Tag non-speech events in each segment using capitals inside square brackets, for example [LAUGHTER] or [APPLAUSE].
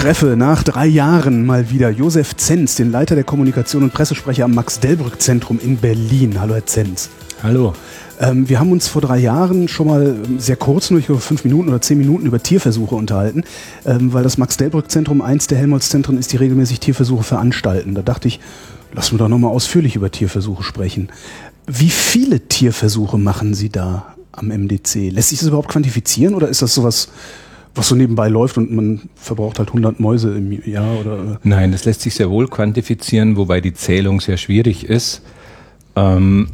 Treffe nach drei Jahren mal wieder Josef Zenz, den Leiter der Kommunikation und Pressesprecher am Max-Delbrück-Zentrum in Berlin. Hallo, Herr Zenz. Hallo. Ähm, wir haben uns vor drei Jahren schon mal sehr kurz, nur ich glaube fünf Minuten oder zehn Minuten über Tierversuche unterhalten, ähm, weil das Max-Delbrück-Zentrum eins der Helmholtz-Zentren ist, die regelmäßig Tierversuche veranstalten. Da dachte ich, lassen wir doch nochmal ausführlich über Tierversuche sprechen. Wie viele Tierversuche machen Sie da am MDC? Lässt sich das überhaupt quantifizieren oder ist das sowas was so nebenbei läuft und man verbraucht halt 100 Mäuse im Jahr oder? Nein, das lässt sich sehr wohl quantifizieren, wobei die Zählung sehr schwierig ist. Ähm,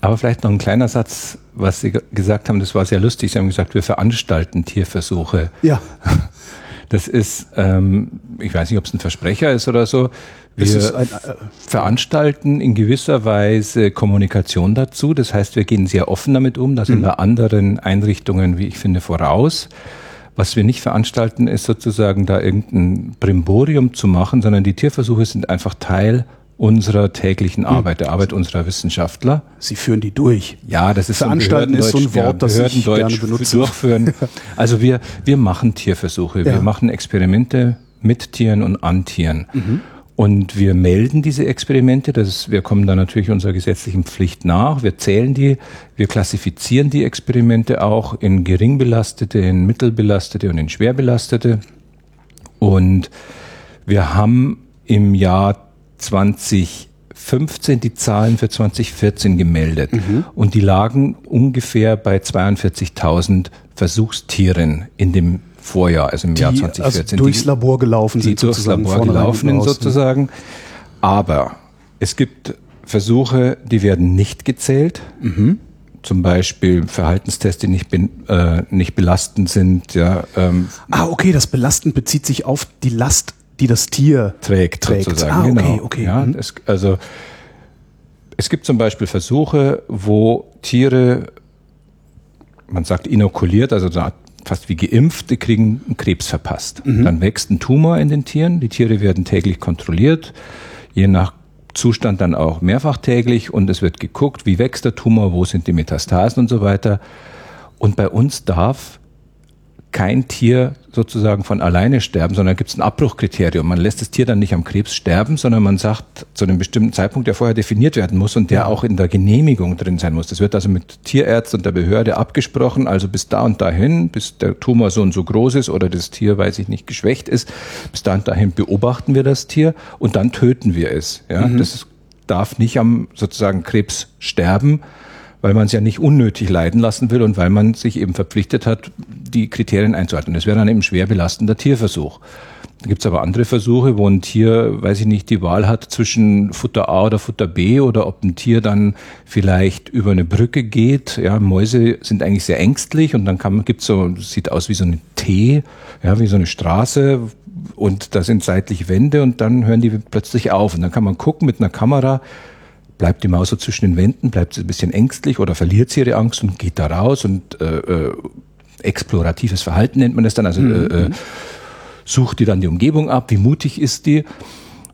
aber vielleicht noch ein kleiner Satz, was Sie gesagt haben, das war sehr lustig. Sie haben gesagt, wir veranstalten Tierversuche. Ja. [LAUGHS] Das ist, ähm, ich weiß nicht, ob es ein Versprecher ist oder so. Wir ein, äh, veranstalten in gewisser Weise Kommunikation dazu. Das heißt, wir gehen sehr offen damit um. Da sind mhm. wir anderen Einrichtungen, wie ich finde, voraus. Was wir nicht veranstalten, ist sozusagen da irgendein Brimborium zu machen, sondern die Tierversuche sind einfach Teil unserer täglichen hm. Arbeit, der Arbeit unserer Wissenschaftler. Sie führen die durch. Ja, das ist Veranstalten ist so ein Wort, das ich gerne benutze. Durchführen. [LAUGHS] Also wir, wir machen Tierversuche, ja. wir machen Experimente mit Tieren und an Tieren. Mhm. Und wir melden diese Experimente, das ist, wir kommen da natürlich unserer gesetzlichen Pflicht nach, wir zählen die, wir klassifizieren die Experimente auch in gering belastete, in mittelbelastete und in schwer belastete. Und wir haben im Jahr 2015 die Zahlen für 2014 gemeldet. Mhm. Und die lagen ungefähr bei 42.000 Versuchstieren in dem Vorjahr, also im die, Jahr 2014. Also durchs die, Labor gelaufen sind. Die durchs Labor gelaufen sind sozusagen. Aber es gibt Versuche, die werden nicht gezählt. Mhm. Zum Beispiel Verhaltenstests, die nicht, äh, nicht belastend sind. Ja, ähm, ah, okay, das belastend bezieht sich auf die Last, die das Tier trägt. trägt. Sozusagen. Ah, okay, genau. okay. Ja, mhm. es, also es gibt zum Beispiel Versuche, wo Tiere, man sagt inokuliert, also eine Art fast wie geimpft, die kriegen einen Krebs verpasst. Mhm. Dann wächst ein Tumor in den Tieren. Die Tiere werden täglich kontrolliert, je nach Zustand dann auch mehrfach täglich und es wird geguckt, wie wächst der Tumor, wo sind die Metastasen und so weiter. Und bei uns darf kein Tier sozusagen von alleine sterben, sondern gibt es ein Abbruchkriterium. Man lässt das Tier dann nicht am Krebs sterben, sondern man sagt zu einem bestimmten Zeitpunkt, der vorher definiert werden muss und der ja. auch in der Genehmigung drin sein muss. Das wird also mit Tierärzten und der Behörde abgesprochen, also bis da und dahin, bis der Tumor so und so groß ist oder das Tier, weiß ich nicht, geschwächt ist, bis da und dahin beobachten wir das Tier und dann töten wir es. Ja, mhm. das darf nicht am sozusagen Krebs sterben, weil man es ja nicht unnötig leiden lassen will und weil man sich eben verpflichtet hat, die Kriterien einzuhalten. Das wäre dann eben schwer belastender Tierversuch. Da gibt es aber andere Versuche, wo ein Tier, weiß ich nicht, die Wahl hat zwischen Futter A oder Futter B oder ob ein Tier dann vielleicht über eine Brücke geht. Ja, Mäuse sind eigentlich sehr ängstlich und dann kann, gibt's so, sieht aus wie so eine T, ja, wie so eine Straße und da sind seitlich Wände und dann hören die plötzlich auf und dann kann man gucken mit einer Kamera, bleibt die Maus so zwischen den Wänden, bleibt sie ein bisschen ängstlich oder verliert sie ihre Angst und geht da raus und äh, äh, exploratives Verhalten nennt man das dann, also mhm. äh, äh, sucht die dann die Umgebung ab, wie mutig ist die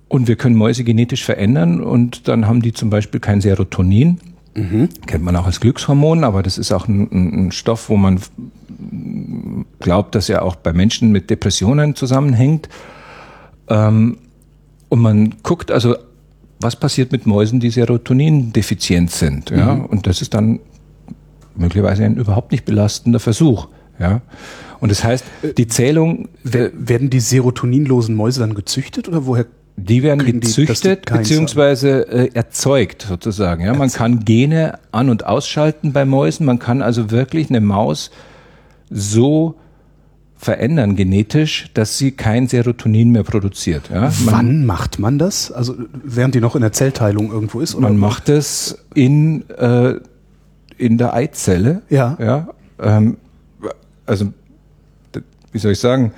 und wir können Mäuse genetisch verändern und dann haben die zum Beispiel kein Serotonin, mhm. kennt man auch als Glückshormon, aber das ist auch ein, ein Stoff, wo man glaubt, dass er auch bei Menschen mit Depressionen zusammenhängt. Ähm, und man guckt also was passiert mit Mäusen, die Serotonin-defizient sind. Ja? Mhm. Und das ist dann möglicherweise ein überhaupt nicht belastender Versuch. Ja? Und das heißt, die Zählung. Äh, werden die serotoninlosen Mäuse dann gezüchtet oder woher die werden gezüchtet die, beziehungsweise äh, erzeugt sozusagen. Ja, man kann Gene an- und ausschalten bei Mäusen. Man kann also wirklich eine Maus so verändern genetisch, dass sie kein Serotonin mehr produziert. Ja? Man, Wann macht man das? Also während die noch in der Zellteilung irgendwo ist? Oder? Man macht es in, äh, in der Eizelle. Ja. ja ähm, also wie soll ich sagen,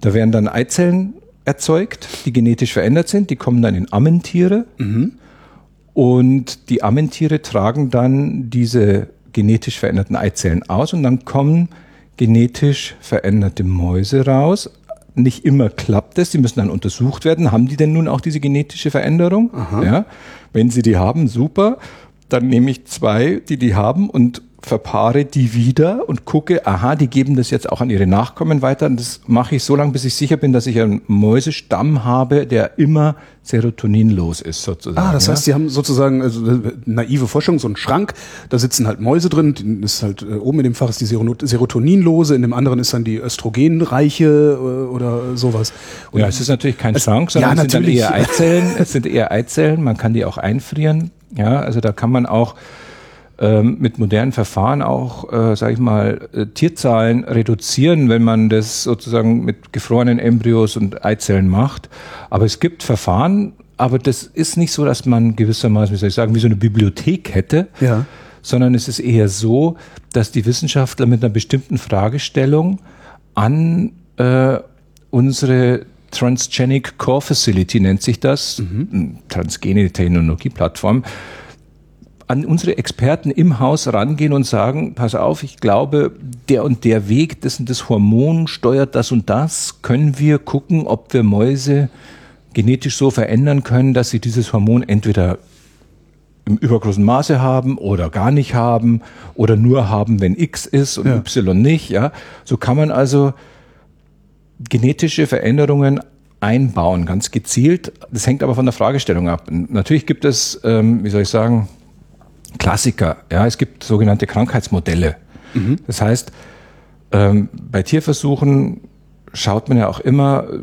da werden dann Eizellen erzeugt, die genetisch verändert sind. Die kommen dann in Ammentiere. Mhm. Und die Ammentiere tragen dann diese genetisch veränderten Eizellen aus und dann kommen genetisch veränderte Mäuse raus. Nicht immer klappt es, die müssen dann untersucht werden. Haben die denn nun auch diese genetische Veränderung? Ja. Wenn sie die haben, super. Dann nehme ich zwei, die die haben und verpaare die wieder und gucke, aha, die geben das jetzt auch an ihre Nachkommen weiter. Und das mache ich so lange, bis ich sicher bin, dass ich einen Mäusestamm habe, der immer serotoninlos ist, sozusagen. Ah, das heißt, Sie haben sozusagen also, naive Forschung, so einen Schrank, da sitzen halt Mäuse drin, ist halt äh, oben in dem Fach ist die Serotoninlose, in dem anderen ist dann die Östrogenreiche äh, oder sowas. Und ja, es ist natürlich kein es, Schrank, sondern ja, es sind eher Eizellen, es sind eher Eizellen, man kann die auch einfrieren. Ja, also da kann man auch ähm, mit modernen Verfahren auch, äh, sage ich mal, äh, Tierzahlen reduzieren, wenn man das sozusagen mit gefrorenen Embryos und Eizellen macht. Aber es gibt Verfahren, aber das ist nicht so, dass man gewissermaßen, wie soll ich sagen, wie so eine Bibliothek hätte, ja. sondern es ist eher so, dass die Wissenschaftler mit einer bestimmten Fragestellung an äh, unsere Transgenic Core Facility nennt sich das, mhm. transgene Technologieplattform, an unsere Experten im Haus rangehen und sagen, pass auf, ich glaube, der und der Weg, das und das Hormon steuert das und das, können wir gucken, ob wir Mäuse genetisch so verändern können, dass sie dieses Hormon entweder im übergroßen Maße haben oder gar nicht haben oder nur haben, wenn X ist und ja. Y nicht. Ja, so kann man also genetische Veränderungen einbauen, ganz gezielt. Das hängt aber von der Fragestellung ab. Natürlich gibt es, ähm, wie soll ich sagen, Klassiker. Ja, es gibt sogenannte Krankheitsmodelle. Mhm. Das heißt, ähm, bei Tierversuchen schaut man ja auch immer äh,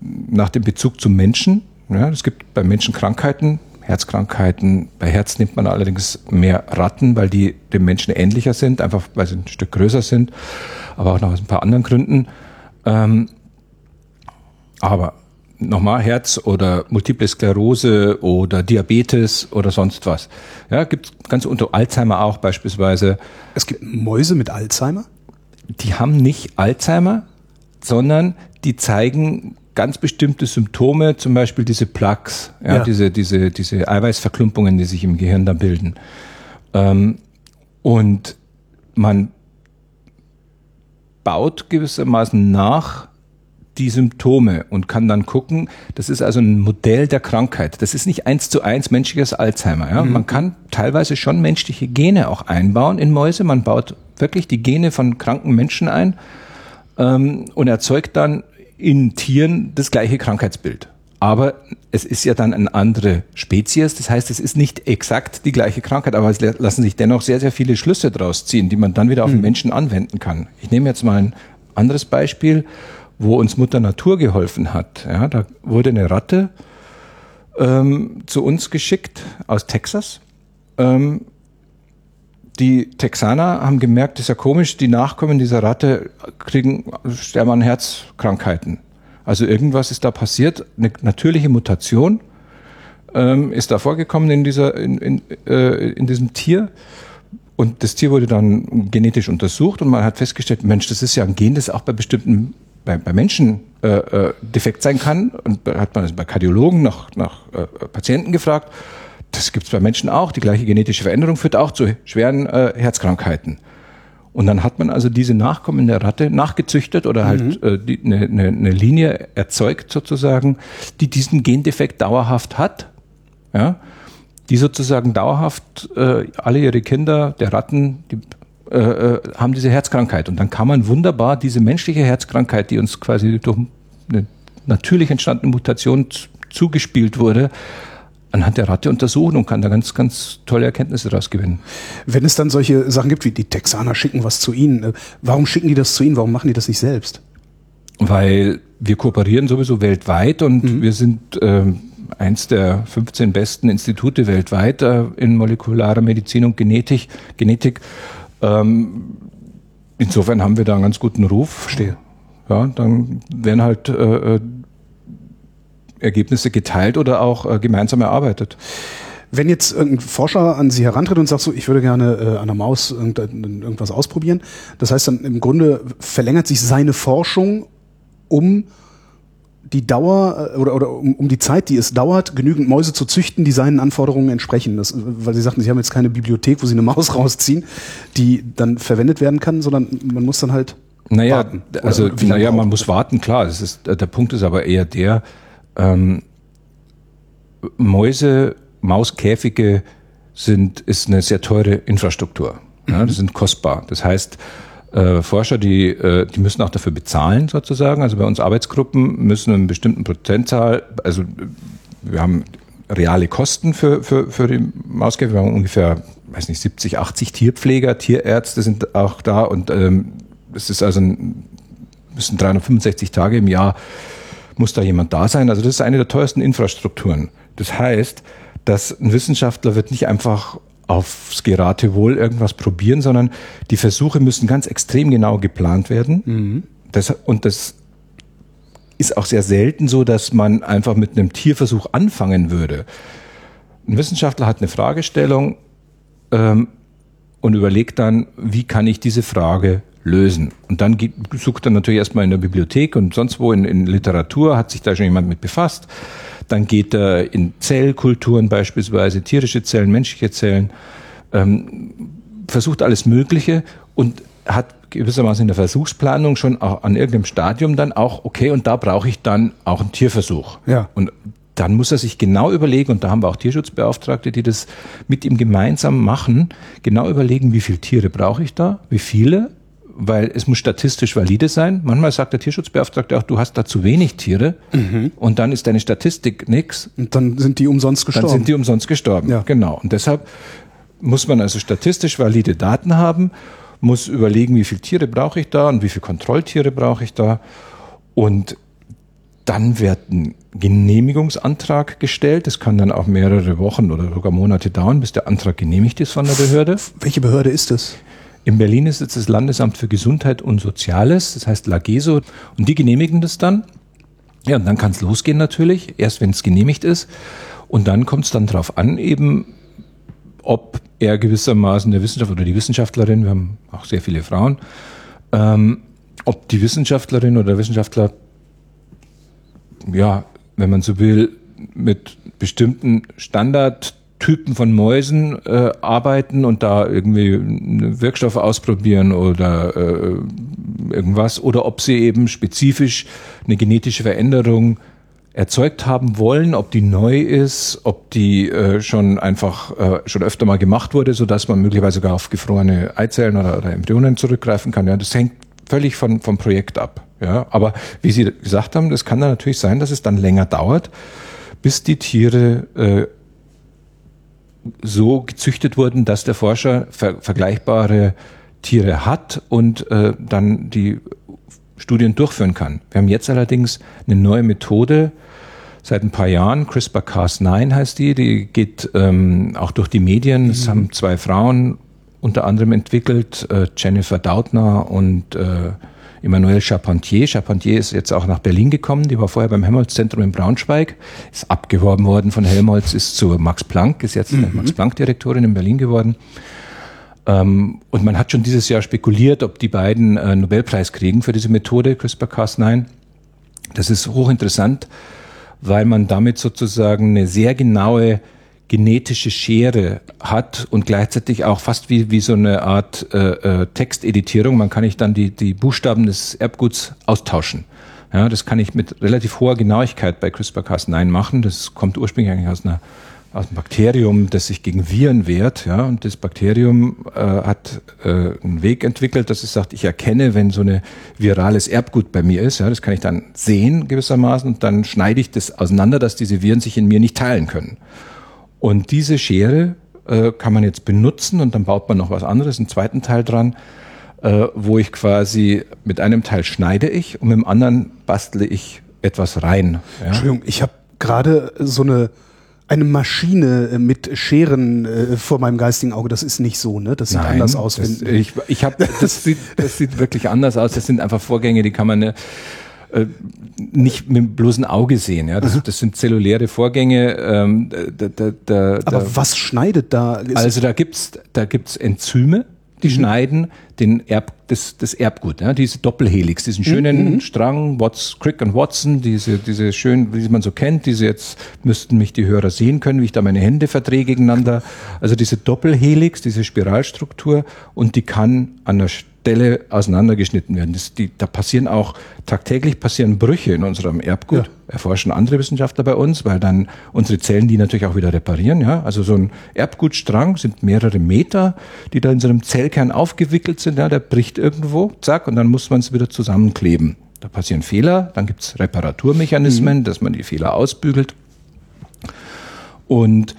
nach dem Bezug zum Menschen. Ja, es gibt bei Menschen Krankheiten, Herzkrankheiten. Bei Herz nimmt man allerdings mehr Ratten, weil die dem Menschen ähnlicher sind, einfach weil sie ein Stück größer sind, aber auch noch aus ein paar anderen Gründen. Ähm, aber nochmal Herz oder Multiple Sklerose oder Diabetes oder sonst was. Ja, gibt ganz unter Alzheimer auch beispielsweise. Es gibt Mäuse mit Alzheimer? Die haben nicht Alzheimer, sondern die zeigen ganz bestimmte Symptome, zum Beispiel diese Plaques, ja, ja. diese, diese, diese Eiweißverklumpungen, die sich im Gehirn da bilden. Ähm, und man baut gewissermaßen nach die Symptome und kann dann gucken, das ist also ein Modell der Krankheit. Das ist nicht eins zu eins menschliches Alzheimer. Ja? Mhm. Man kann teilweise schon menschliche Gene auch einbauen in Mäuse. Man baut wirklich die Gene von kranken Menschen ein ähm, und erzeugt dann in Tieren das gleiche Krankheitsbild. Aber es ist ja dann eine andere Spezies. Das heißt, es ist nicht exakt die gleiche Krankheit, aber es lassen sich dennoch sehr, sehr viele Schlüsse daraus ziehen, die man dann wieder auf den mhm. Menschen anwenden kann. Ich nehme jetzt mal ein anderes Beispiel wo uns Mutter Natur geholfen hat. Ja, da wurde eine Ratte ähm, zu uns geschickt aus Texas. Ähm, die Texaner haben gemerkt, das ist ja komisch, die Nachkommen dieser Ratte kriegen, sterben an Herzkrankheiten. Also irgendwas ist da passiert, eine natürliche Mutation ähm, ist da vorgekommen in, dieser, in, in, äh, in diesem Tier. Und das Tier wurde dann genetisch untersucht und man hat festgestellt, Mensch, das ist ja ein Gen, das auch bei bestimmten bei, bei Menschen äh, äh, defekt sein kann. Und hat man es bei Kardiologen nach, nach äh, Patienten gefragt. Das gibt es bei Menschen auch. Die gleiche genetische Veränderung führt auch zu schweren äh, Herzkrankheiten. Und dann hat man also diese Nachkommen der Ratte nachgezüchtet oder halt mhm. äh, eine, eine, eine Linie erzeugt sozusagen, die diesen Gendefekt dauerhaft hat. Ja, die sozusagen dauerhaft äh, alle ihre Kinder der Ratten, die äh, äh, haben diese Herzkrankheit. Und dann kann man wunderbar diese menschliche Herzkrankheit, die uns quasi durch eine natürlich entstandene Mutation zugespielt wurde, anhand der Ratte untersuchen und kann da ganz, ganz tolle Erkenntnisse daraus gewinnen. Wenn es dann solche Sachen gibt, wie die Texaner schicken was zu Ihnen, äh, warum schicken die das zu Ihnen? Warum machen die das nicht selbst? Weil wir kooperieren sowieso weltweit und mhm. wir sind äh, eins der 15 besten Institute weltweit äh, in molekularer Medizin und Genetik. Genetik ähm, insofern haben wir da einen ganz guten Ruf. Verstehe. Ja, dann werden halt äh, äh, Ergebnisse geteilt oder auch äh, gemeinsam erarbeitet. Wenn jetzt irgendein Forscher an Sie herantritt und sagt so, ich würde gerne äh, an der Maus irgend, irgendwas ausprobieren, das heißt dann im Grunde verlängert sich seine Forschung um die Dauer äh, oder, oder um, um die Zeit, die es dauert, genügend Mäuse zu züchten, die seinen Anforderungen entsprechen. Das, weil Sie sagten, Sie haben jetzt keine Bibliothek, wo Sie eine Maus [LAUGHS] rausziehen, die dann verwendet werden kann, sondern man muss dann halt naja, warten. Oder also naja, man muss warten, klar. Das ist, der Punkt ist aber eher der, ähm, Mäuse, Mauskäfige sind, ist eine sehr teure Infrastruktur. Ja, das sind kostbar. Das heißt, äh, Forscher, die, äh, die müssen auch dafür bezahlen sozusagen. Also bei uns Arbeitsgruppen müssen einen bestimmten Prozentzahl, also wir haben reale Kosten für, für, für die Mauskäfige. Wir haben ungefähr, weiß nicht, 70, 80 Tierpfleger, Tierärzte sind auch da und ähm, es ist also ein, müssen 365 Tage im Jahr muss da jemand da sein. Also das ist eine der teuersten Infrastrukturen. Das heißt, dass ein Wissenschaftler wird nicht einfach aufs Geratewohl irgendwas probieren, sondern die Versuche müssen ganz extrem genau geplant werden. Das, und das ist auch sehr selten so, dass man einfach mit einem Tierversuch anfangen würde. Ein Wissenschaftler hat eine Fragestellung ähm, und überlegt dann, wie kann ich diese Frage lösen. Und dann geht, sucht er natürlich erstmal in der Bibliothek und sonst wo in, in Literatur, hat sich da schon jemand mit befasst. Dann geht er in Zellkulturen beispielsweise, tierische Zellen, menschliche Zellen, ähm, versucht alles Mögliche und hat gewissermaßen in der Versuchsplanung schon auch an irgendeinem Stadium dann auch, okay, und da brauche ich dann auch einen Tierversuch. Ja. Und dann muss er sich genau überlegen, und da haben wir auch Tierschutzbeauftragte, die das mit ihm gemeinsam machen, genau überlegen, wie viele Tiere brauche ich da, wie viele, weil es muss statistisch valide sein. Manchmal sagt der Tierschutzbeauftragte auch, du hast da zu wenig Tiere und dann ist deine Statistik nix. Und dann sind die umsonst gestorben. Dann sind die umsonst gestorben. Ja. Genau. Und deshalb muss man also statistisch valide Daten haben, muss überlegen, wie viele Tiere brauche ich da und wie viele Kontrolltiere brauche ich da. Und dann wird ein Genehmigungsantrag gestellt. Das kann dann auch mehrere Wochen oder sogar Monate dauern, bis der Antrag genehmigt ist von der Behörde. Welche Behörde ist das? In Berlin ist jetzt das Landesamt für Gesundheit und Soziales, das heißt LAGESO, und die genehmigen das dann. Ja, und dann kann es losgehen natürlich, erst wenn es genehmigt ist. Und dann kommt es dann darauf an, eben, ob er gewissermaßen der Wissenschaftler oder die Wissenschaftlerin, wir haben auch sehr viele Frauen, ähm, ob die Wissenschaftlerin oder der Wissenschaftler, ja, wenn man so will, mit bestimmten Standardtypen von Mäusen äh, arbeiten und da irgendwie Wirkstoffe ausprobieren oder äh, irgendwas, oder ob sie eben spezifisch eine genetische Veränderung erzeugt haben wollen, ob die neu ist, ob die äh, schon einfach äh, schon öfter mal gemacht wurde, so dass man möglicherweise sogar auf gefrorene Eizellen oder, oder Embryonen zurückgreifen kann. Ja, das hängt völlig von, vom Projekt ab. Ja, aber wie Sie gesagt haben, es kann dann natürlich sein, dass es dann länger dauert, bis die Tiere äh, so gezüchtet wurden, dass der Forscher ver vergleichbare Tiere hat und äh, dann die Studien durchführen kann. Wir haben jetzt allerdings eine neue Methode seit ein paar Jahren, CRISPR-Cas9 heißt die, die geht ähm, auch durch die Medien. Es haben zwei Frauen unter anderem entwickelt, äh, Jennifer Dautner und äh, Emmanuel Charpentier. Charpentier ist jetzt auch nach Berlin gekommen, die war vorher beim Helmholtz-Zentrum in Braunschweig, ist abgeworben worden von Helmholtz, ist zu Max Planck, ist jetzt Max-Planck-Direktorin in Berlin geworden. Ähm, und man hat schon dieses Jahr spekuliert, ob die beiden äh, Nobelpreis kriegen für diese Methode CRISPR-Cas9. Das ist hochinteressant, weil man damit sozusagen eine sehr genaue genetische Schere hat und gleichzeitig auch fast wie, wie so eine Art äh, äh, Texteditierung. Man kann nicht dann die, die Buchstaben des Erbguts austauschen. Ja, das kann ich mit relativ hoher Genauigkeit bei CRISPR-Cas9 machen. Das kommt ursprünglich eigentlich aus einer aus einem Bakterium, das sich gegen Viren wehrt, ja, und das Bakterium äh, hat äh, einen Weg entwickelt, dass es sagt, ich erkenne, wenn so ein virales Erbgut bei mir ist, ja, das kann ich dann sehen gewissermaßen, und dann schneide ich das auseinander, dass diese Viren sich in mir nicht teilen können. Und diese Schere äh, kann man jetzt benutzen und dann baut man noch was anderes, einen zweiten Teil dran, äh, wo ich quasi mit einem Teil schneide ich und mit dem anderen bastle ich etwas rein. Ja. Entschuldigung, ich habe gerade so eine eine Maschine äh, mit Scheren äh, vor meinem geistigen Auge. Das ist nicht so, ne? Das sieht Nein, anders aus. Das, ich ich habe [LAUGHS] das sieht, das sieht wirklich anders aus. Das sind einfach Vorgänge, die kann man äh, nicht mit dem bloßen Auge sehen. Ja, das, das sind zelluläre Vorgänge. Ähm, da, da, da, aber was schneidet da? Also da gibt's da gibt's Enzyme, die schneiden den Erb, das, das Erbgut, ja, diese Doppelhelix, diesen schönen Strang, Watts, Crick und Watson, diese, diese schön, wie man so kennt, diese jetzt müssten mich die Hörer sehen können, wie ich da meine Hände verdrehe gegeneinander. Also diese Doppelhelix, diese Spiralstruktur und die kann an der Stelle auseinandergeschnitten werden. Das, die, da passieren auch tagtäglich passieren Brüche in unserem Erbgut. Ja. Erforschen andere Wissenschaftler bei uns, weil dann unsere Zellen die natürlich auch wieder reparieren. Ja, also so ein Erbgutstrang sind mehrere Meter, die da in so einem Zellkern aufgewickelt sind. Ja, der bricht irgendwo, zack, und dann muss man es wieder zusammenkleben. Da passieren Fehler, dann gibt's Reparaturmechanismen, dass man die Fehler ausbügelt. Und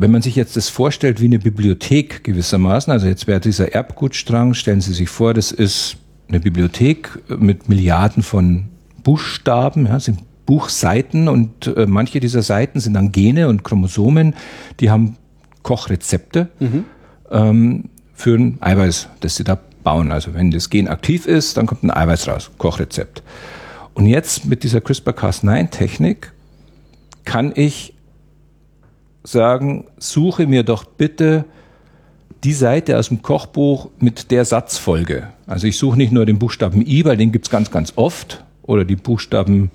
wenn man sich jetzt das vorstellt wie eine Bibliothek gewissermaßen, also jetzt wäre dieser Erbgutstrang, stellen Sie sich vor, das ist eine Bibliothek mit Milliarden von Buchstaben, ja, sind Buchseiten und äh, manche dieser Seiten sind dann Gene und Chromosomen, die haben Kochrezepte ähm, für ein Eiweiß, das sie da bauen. Also wenn das Gen aktiv ist, dann kommt ein Eiweiß raus, Kochrezept. Und jetzt mit dieser CRISPR-Cas9-Technik kann ich sagen, suche mir doch bitte die Seite aus dem Kochbuch mit der Satzfolge. Also ich suche nicht nur den Buchstaben I, weil den gibt's ganz, ganz oft, oder die Buchstaben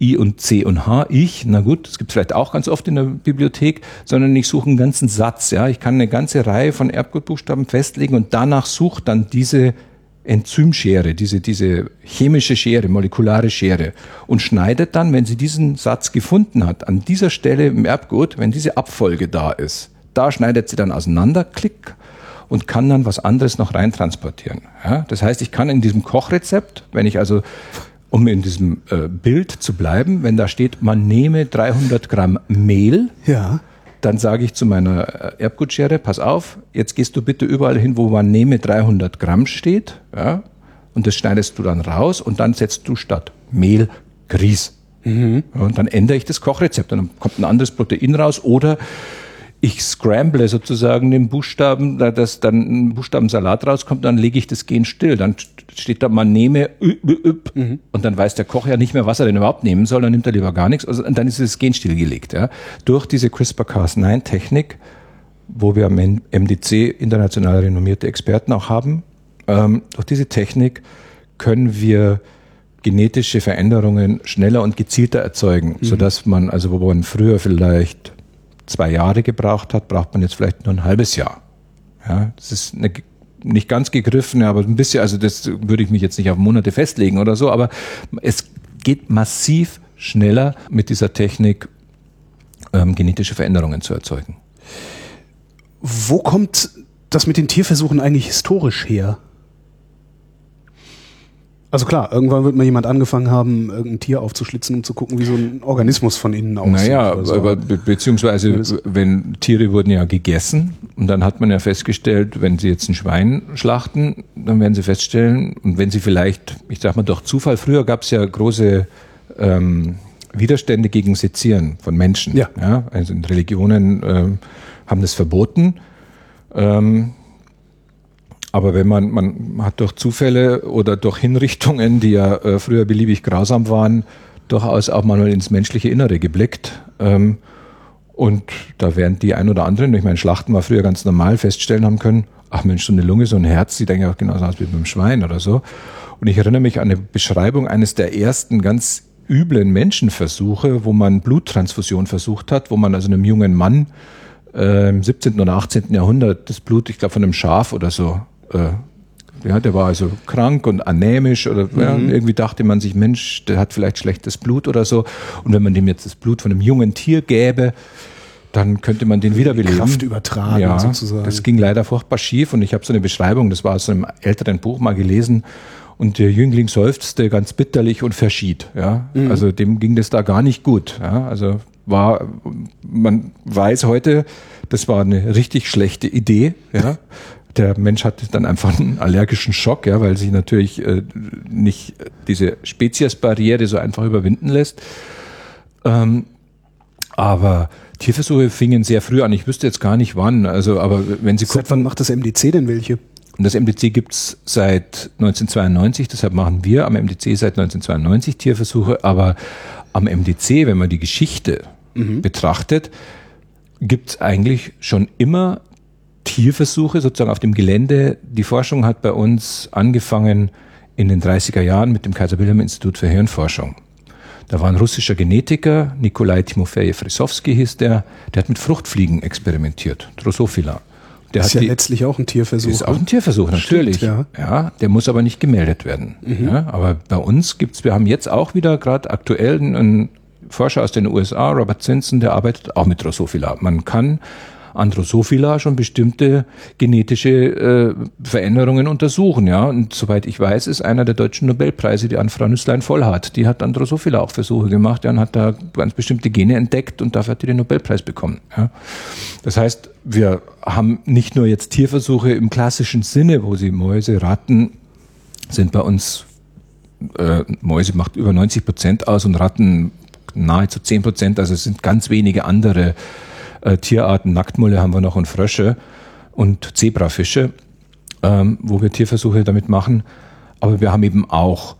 I und C und H, ich, na gut, das gibt's vielleicht auch ganz oft in der Bibliothek, sondern ich suche einen ganzen Satz. Ja, Ich kann eine ganze Reihe von Erbgutbuchstaben festlegen und danach sucht dann diese Enzymschere, diese, diese chemische Schere, molekulare Schere und schneidet dann, wenn sie diesen Satz gefunden hat, an dieser Stelle im Erbgut, wenn diese Abfolge da ist, da schneidet sie dann auseinander, klick, und kann dann was anderes noch reintransportieren. Ja? Das heißt, ich kann in diesem Kochrezept, wenn ich also, um in diesem äh, Bild zu bleiben, wenn da steht, man nehme 300 Gramm Mehl, Ja. Dann sage ich zu meiner äh, Erbgutschere, pass auf, jetzt gehst du bitte überall hin, wo man nehme 300 Gramm steht, ja, und das schneidest du dann raus und dann setzt du statt Mehl Grieß. Ja, und dann ändere ich das Kochrezept und dann kommt ein anderes Protein raus oder ich scramble sozusagen den Buchstaben, da dass dann ein Buchstabensalat rauskommt, dann lege ich das Gen still. Dann steht da, man nehme üp. und dann weiß der Koch ja nicht mehr, was er denn überhaupt nehmen soll, dann nimmt er lieber gar nichts. Also, und dann ist das Gen stillgelegt. Ja. Durch diese CRISPR-Cas9-Technik, wo wir am MDC international renommierte Experten auch haben, ähm, durch diese Technik können wir genetische Veränderungen schneller und gezielter erzeugen, sodass man, also wo man früher vielleicht zwei Jahre gebraucht hat, braucht man jetzt vielleicht nur ein halbes Jahr. Ja, das ist eine, nicht ganz gegriffen, aber ein bisschen, also das würde ich mich jetzt nicht auf Monate festlegen oder so, aber es geht massiv schneller mit dieser Technik ähm, genetische Veränderungen zu erzeugen. Wo kommt das mit den Tierversuchen eigentlich historisch her? Also klar, irgendwann wird mal jemand angefangen haben, irgendein Tier aufzuschlitzen, um zu gucken, wie so ein Organismus von innen aussieht. Naja, so. aber be beziehungsweise, wenn Tiere wurden ja gegessen und dann hat man ja festgestellt, wenn sie jetzt ein Schwein schlachten, dann werden sie feststellen, und wenn sie vielleicht, ich sag mal durch Zufall, früher gab es ja große ähm, Widerstände gegen Sezieren von Menschen. Ja. ja also in Religionen ähm, haben das verboten. Ähm, aber wenn man, man hat durch Zufälle oder durch Hinrichtungen, die ja äh, früher beliebig grausam waren, durchaus auch mal ins menschliche Innere geblickt. Ähm, und da werden die ein oder anderen, ich meine, Schlachten war früher ganz normal, feststellen haben können, ach Mensch, so eine Lunge, so ein Herz, sieht eigentlich auch genauso aus wie beim Schwein oder so. Und ich erinnere mich an eine Beschreibung eines der ersten ganz üblen Menschenversuche, wo man Bluttransfusion versucht hat, wo man also einem jungen Mann äh, im 17. oder 18. Jahrhundert das Blut, ich glaube von einem Schaf oder so, äh, ja, der war also krank und anämisch oder ja, irgendwie dachte man sich, Mensch, der hat vielleicht schlechtes Blut oder so. Und wenn man dem jetzt das Blut von einem jungen Tier gäbe, dann könnte man den wiederbeleben. Kraft übertragen ja, sozusagen. Das ging leider furchtbar schief und ich habe so eine Beschreibung, das war aus einem älteren Buch mal gelesen. Und der Jüngling seufzte ganz bitterlich und verschied. Ja, Mhm. also dem ging das da gar nicht gut. Ja, also war, man weiß heute, das war eine richtig schlechte Idee. Ja, der Mensch hatte dann einfach einen allergischen Schock, ja, weil sich natürlich äh, nicht diese Speziesbarriere so einfach überwinden lässt. Ähm, aber Tierversuche fingen sehr früh an. Ich wüsste jetzt gar nicht wann. Also, aber wenn Sie gucken, Seit wann macht das MDC denn welche? und das MDC gibt's seit 1992, deshalb machen wir am MDC seit 1992 Tierversuche, aber am MDC, wenn man die Geschichte betrachtet, gibt's eigentlich schon immer Tierversuche sozusagen auf dem Gelände. Die Forschung hat bei uns angefangen in den 30er Jahren mit dem Kaiser Wilhelm Institut für Hirnforschung. Da war ein russischer Genetiker, Nikolai Timofejew-Frissowski hieß der, der hat mit Fruchtfliegen experimentiert, Drosophila. Der ist ja die, letztlich auch ein Tierversuch. Ist auch ein Tierversuch, natürlich. Stimmt, ja. ja, der muss aber nicht gemeldet werden. Mhm. Ja, aber bei uns gibt's, wir haben jetzt auch wieder gerade aktuell einen Forscher aus den USA, Robert Simpson, der arbeitet auch mit Drosophila. Man kann an Drosophila schon bestimmte genetische äh, Veränderungen untersuchen. Ja, und soweit ich weiß, ist einer der deutschen Nobelpreise die an Frau Nüsslein-Vollhardt. Die hat an Drosophila auch Versuche gemacht ja, und hat da ganz bestimmte Gene entdeckt und dafür hat die den Nobelpreis bekommen. Ja. Das heißt, wir haben nicht nur jetzt Tierversuche im klassischen Sinne, wo sie Mäuse, Ratten sind bei uns äh, Mäuse macht über 90 Prozent aus und Ratten nahezu 10 Prozent. Also es sind ganz wenige andere äh, Tierarten, Nacktmulle haben wir noch und Frösche und Zebrafische, ähm, wo wir Tierversuche damit machen. Aber wir haben eben auch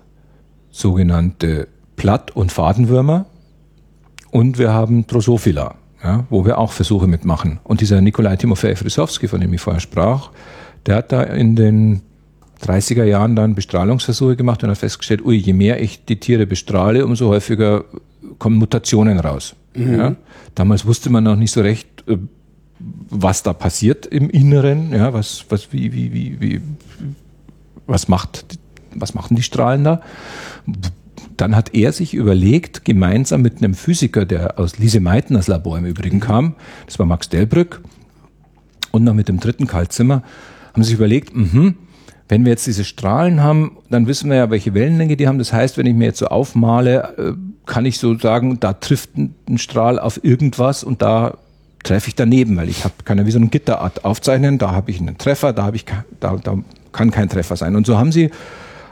sogenannte Platt- und Fadenwürmer und wir haben Drosophila, ja, wo wir auch Versuche mitmachen. Und dieser Nikolai Timofej Frysowski, von dem ich vorher sprach, der hat da in den 30er Jahren dann Bestrahlungsversuche gemacht und hat festgestellt, ui, je mehr ich die Tiere bestrahle, umso häufiger kommen Mutationen raus. Mhm. Ja? Damals wusste man noch nicht so recht, äh, was da passiert im Inneren, ja, was, was, wie, wie, wie, wie, was macht, was machen die Strahlen da? Dann hat er sich überlegt, gemeinsam mit einem Physiker, der aus Lise Meitners Labor im Übrigen kam, das war Max Delbrück, und noch mit dem dritten Karl Zimmer, haben sich überlegt, mh, wenn wir jetzt diese Strahlen haben, dann wissen wir ja, welche Wellenlänge die haben. Das heißt, wenn ich mir jetzt so aufmale, äh, kann ich so sagen, da trifft ein Strahl auf irgendwas und da treffe ich daneben, weil ich habe ja wie so ein Gitterart aufzeichnen, da habe ich einen Treffer, da habe ich da, da kann kein Treffer sein. Und so haben sie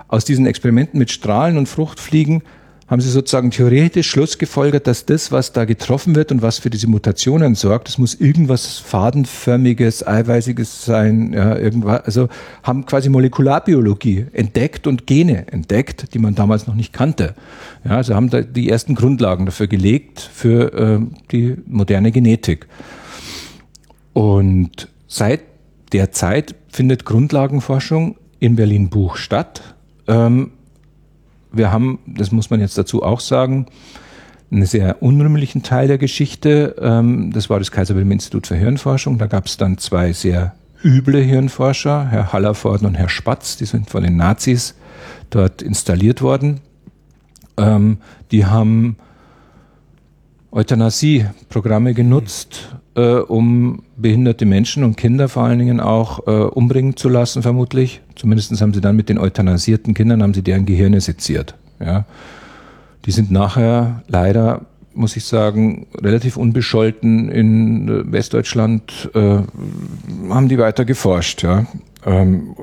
aus diesen Experimenten mit Strahlen und Fruchtfliegen haben sie sozusagen theoretisch Schlussgefolgert, dass das, was da getroffen wird und was für diese Mutationen sorgt, das muss irgendwas fadenförmiges, eiweißiges sein, ja, irgendwas, also haben quasi Molekularbiologie entdeckt und Gene entdeckt, die man damals noch nicht kannte. Ja, also haben da die ersten Grundlagen dafür gelegt für äh, die moderne Genetik. Und seit der Zeit findet Grundlagenforschung in Berlin Buch statt. Ähm, wir haben, das muss man jetzt dazu auch sagen, einen sehr unrühmlichen Teil der Geschichte. Ähm, das war das Kaiser Wilhelm Institut für Hirnforschung. Da gab es dann zwei sehr üble Hirnforscher, Herr Hallervorden und Herr Spatz, die sind von den Nazis dort installiert worden. Ähm, die haben Euthanasie-Programme genutzt, äh, um behinderte Menschen und Kinder vor allen Dingen auch äh, umbringen zu lassen, vermutlich. Zumindest haben sie dann mit den euthanasierten Kindern, haben sie deren Gehirne seziert. Ja. Die sind nachher leider, muss ich sagen, relativ unbescholten in äh, Westdeutschland, äh, haben die weiter geforscht. Ja. Ähm,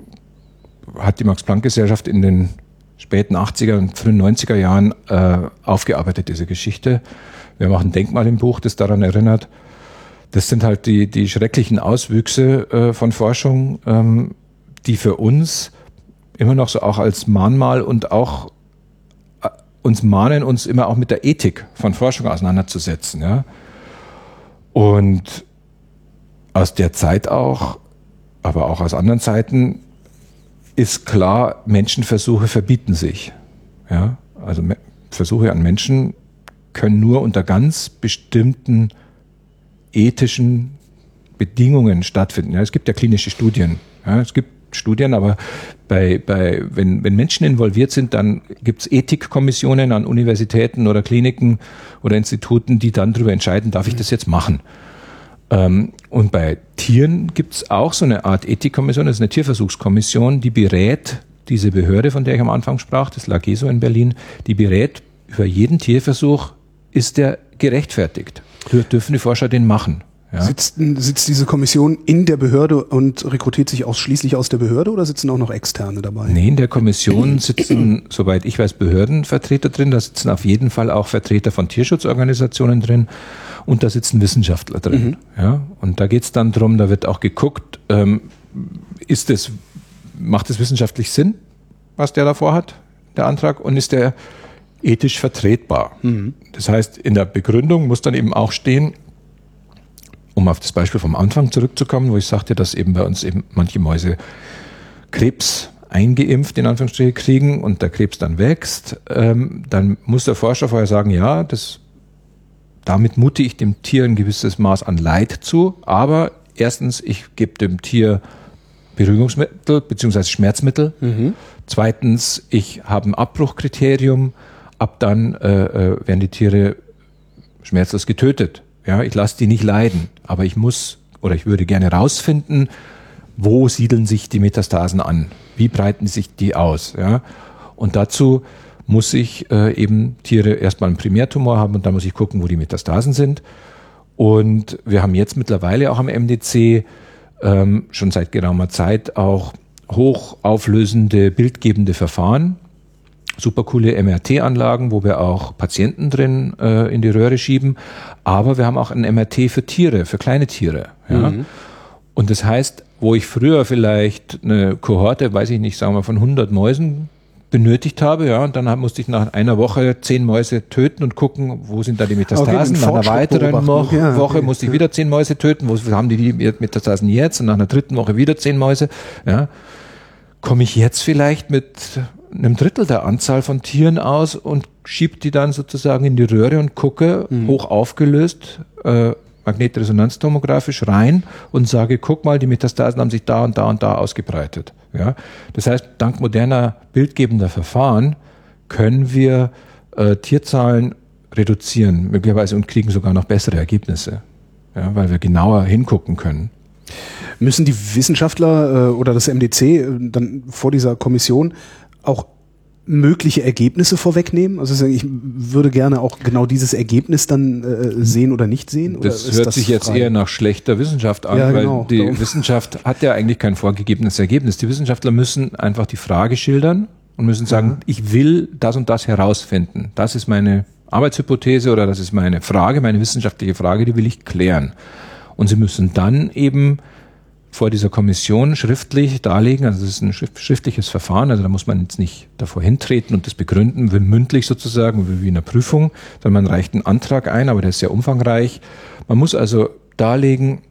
hat die Max-Planck-Gesellschaft in den späten 80er und frühen 90er Jahren äh, aufgearbeitet, diese Geschichte. Wir machen ein Denkmal im Buch, das daran erinnert. Das sind halt die, die schrecklichen Auswüchse äh, von Forschung, ähm, die für uns immer noch so auch als Mahnmal und auch äh, uns mahnen, uns immer auch mit der Ethik von Forschung auseinanderzusetzen. Ja? Und aus der Zeit auch, aber auch aus anderen Zeiten, ist klar, Menschenversuche verbieten sich. Ja? Also Versuche an Menschen können nur unter ganz bestimmten ethischen Bedingungen stattfinden. Ja, es gibt ja klinische Studien. Ja, es gibt Studien, aber bei, bei, wenn, wenn Menschen involviert sind, dann gibt es Ethikkommissionen an Universitäten oder Kliniken oder Instituten, die dann darüber entscheiden, darf ich das jetzt machen. Ähm, und bei Tieren gibt es auch so eine Art Ethikkommission, das ist eine Tierversuchskommission, die berät diese Behörde, von der ich am Anfang sprach, das LAGESO in Berlin, die berät über jeden Tierversuch, ist der gerechtfertigt? Dürfen die Forscher den machen? Ja. Sitzt, sitzt diese Kommission in der Behörde und rekrutiert sich ausschließlich aus der Behörde oder sitzen auch noch Externe dabei? Nee, in der Kommission sitzen, [CLEARS THROAT] soweit ich weiß, Behördenvertreter drin. Da sitzen auf jeden Fall auch Vertreter von Tierschutzorganisationen drin und da sitzen Wissenschaftler drin. Mhm. Ja, und da geht es dann drum. da wird auch geguckt, ähm, ist es, macht es wissenschaftlich Sinn, was der davor hat, der Antrag, und ist der ethisch vertretbar. Mhm. Das heißt, in der Begründung muss dann eben auch stehen, um auf das Beispiel vom Anfang zurückzukommen, wo ich sagte, dass eben bei uns eben manche Mäuse Krebs eingeimpft in Anführungsstrichen kriegen und der Krebs dann wächst, ähm, dann muss der Forscher vorher sagen, ja, das, damit mute ich dem Tier ein gewisses Maß an Leid zu, aber erstens, ich gebe dem Tier Beruhigungsmittel bzw. Schmerzmittel. Mhm. Zweitens, ich habe ein Abbruchkriterium. Ab dann äh, äh, werden die Tiere schmerzlos getötet. Ja, ich lasse die nicht leiden, aber ich muss oder ich würde gerne rausfinden, wo siedeln sich die Metastasen an? Wie breiten sich die aus? Ja? Und dazu muss ich äh, eben Tiere erstmal einen Primärtumor haben und dann muss ich gucken, wo die Metastasen sind. Und wir haben jetzt mittlerweile auch am MDC ähm, schon seit geraumer Zeit auch hochauflösende, bildgebende Verfahren. Super coole MRT-Anlagen, wo wir auch Patienten drin äh, in die Röhre schieben. Aber wir haben auch ein MRT für Tiere, für kleine Tiere. Ja? Mhm. Und das heißt, wo ich früher vielleicht eine Kohorte, weiß ich nicht, sagen wir von 100 Mäusen benötigt habe, ja, und dann musste ich nach einer Woche zehn Mäuse töten und gucken, wo sind da die Metastasen. Okay, nach einer weiteren Mo ja, Woche okay. musste ich wieder zehn Mäuse töten, wo haben die die Metastasen jetzt? Und nach einer dritten Woche wieder zehn Mäuse, ja. Komme ich jetzt vielleicht mit einem Drittel der Anzahl von Tieren aus und schieb die dann sozusagen in die Röhre und gucke, mhm. hoch aufgelöst, äh, magnetresonanztomografisch rein und sage, guck mal, die Metastasen haben sich da und da und da ausgebreitet. Ja? Das heißt, dank moderner bildgebender Verfahren können wir äh, Tierzahlen reduzieren, möglicherweise und kriegen sogar noch bessere Ergebnisse, ja, weil wir genauer hingucken können. Müssen die Wissenschaftler äh, oder das MDC äh, dann vor dieser Kommission auch mögliche Ergebnisse vorwegnehmen? Also ich würde gerne auch genau dieses Ergebnis dann äh, sehen oder nicht sehen. Das hört das sich jetzt frei? eher nach schlechter Wissenschaft an, ja, genau, weil die darum. Wissenschaft hat ja eigentlich kein vorgegebenes Ergebnis. Die Wissenschaftler müssen einfach die Frage schildern und müssen sagen, ja. ich will das und das herausfinden. Das ist meine Arbeitshypothese oder das ist meine Frage, meine wissenschaftliche Frage, die will ich klären. Und sie müssen dann eben vor dieser Kommission schriftlich darlegen. Also das ist ein schriftliches Verfahren, also da muss man jetzt nicht davor hintreten und das begründen, wie mündlich sozusagen, wie in einer Prüfung, sondern man reicht einen Antrag ein, aber der ist sehr umfangreich. Man muss also darlegen,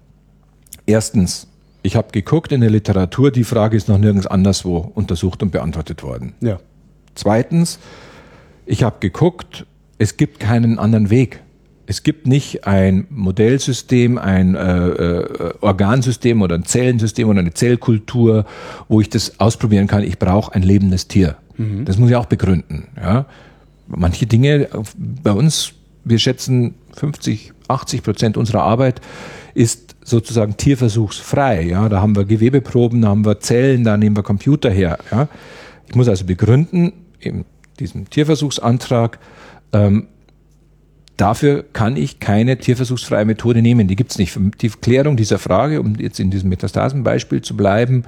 erstens, ich habe geguckt in der Literatur, die Frage ist noch nirgends anderswo untersucht und beantwortet worden. Ja. Zweitens, ich habe geguckt, es gibt keinen anderen Weg. Es gibt nicht ein Modellsystem, ein äh, äh, Organsystem oder ein Zellensystem oder eine Zellkultur, wo ich das ausprobieren kann. Ich brauche ein lebendes Tier. Mhm. Das muss ich auch begründen. Ja? Manche Dinge bei uns, wir schätzen 50, 80 Prozent unserer Arbeit ist sozusagen tierversuchsfrei. Ja? Da haben wir Gewebeproben, da haben wir Zellen, da nehmen wir Computer her. Ja? Ich muss also begründen, in diesem Tierversuchsantrag, ähm, Dafür kann ich keine tierversuchsfreie Methode nehmen. Die gibt es nicht. Die Klärung dieser Frage, um jetzt in diesem Metastasenbeispiel zu bleiben,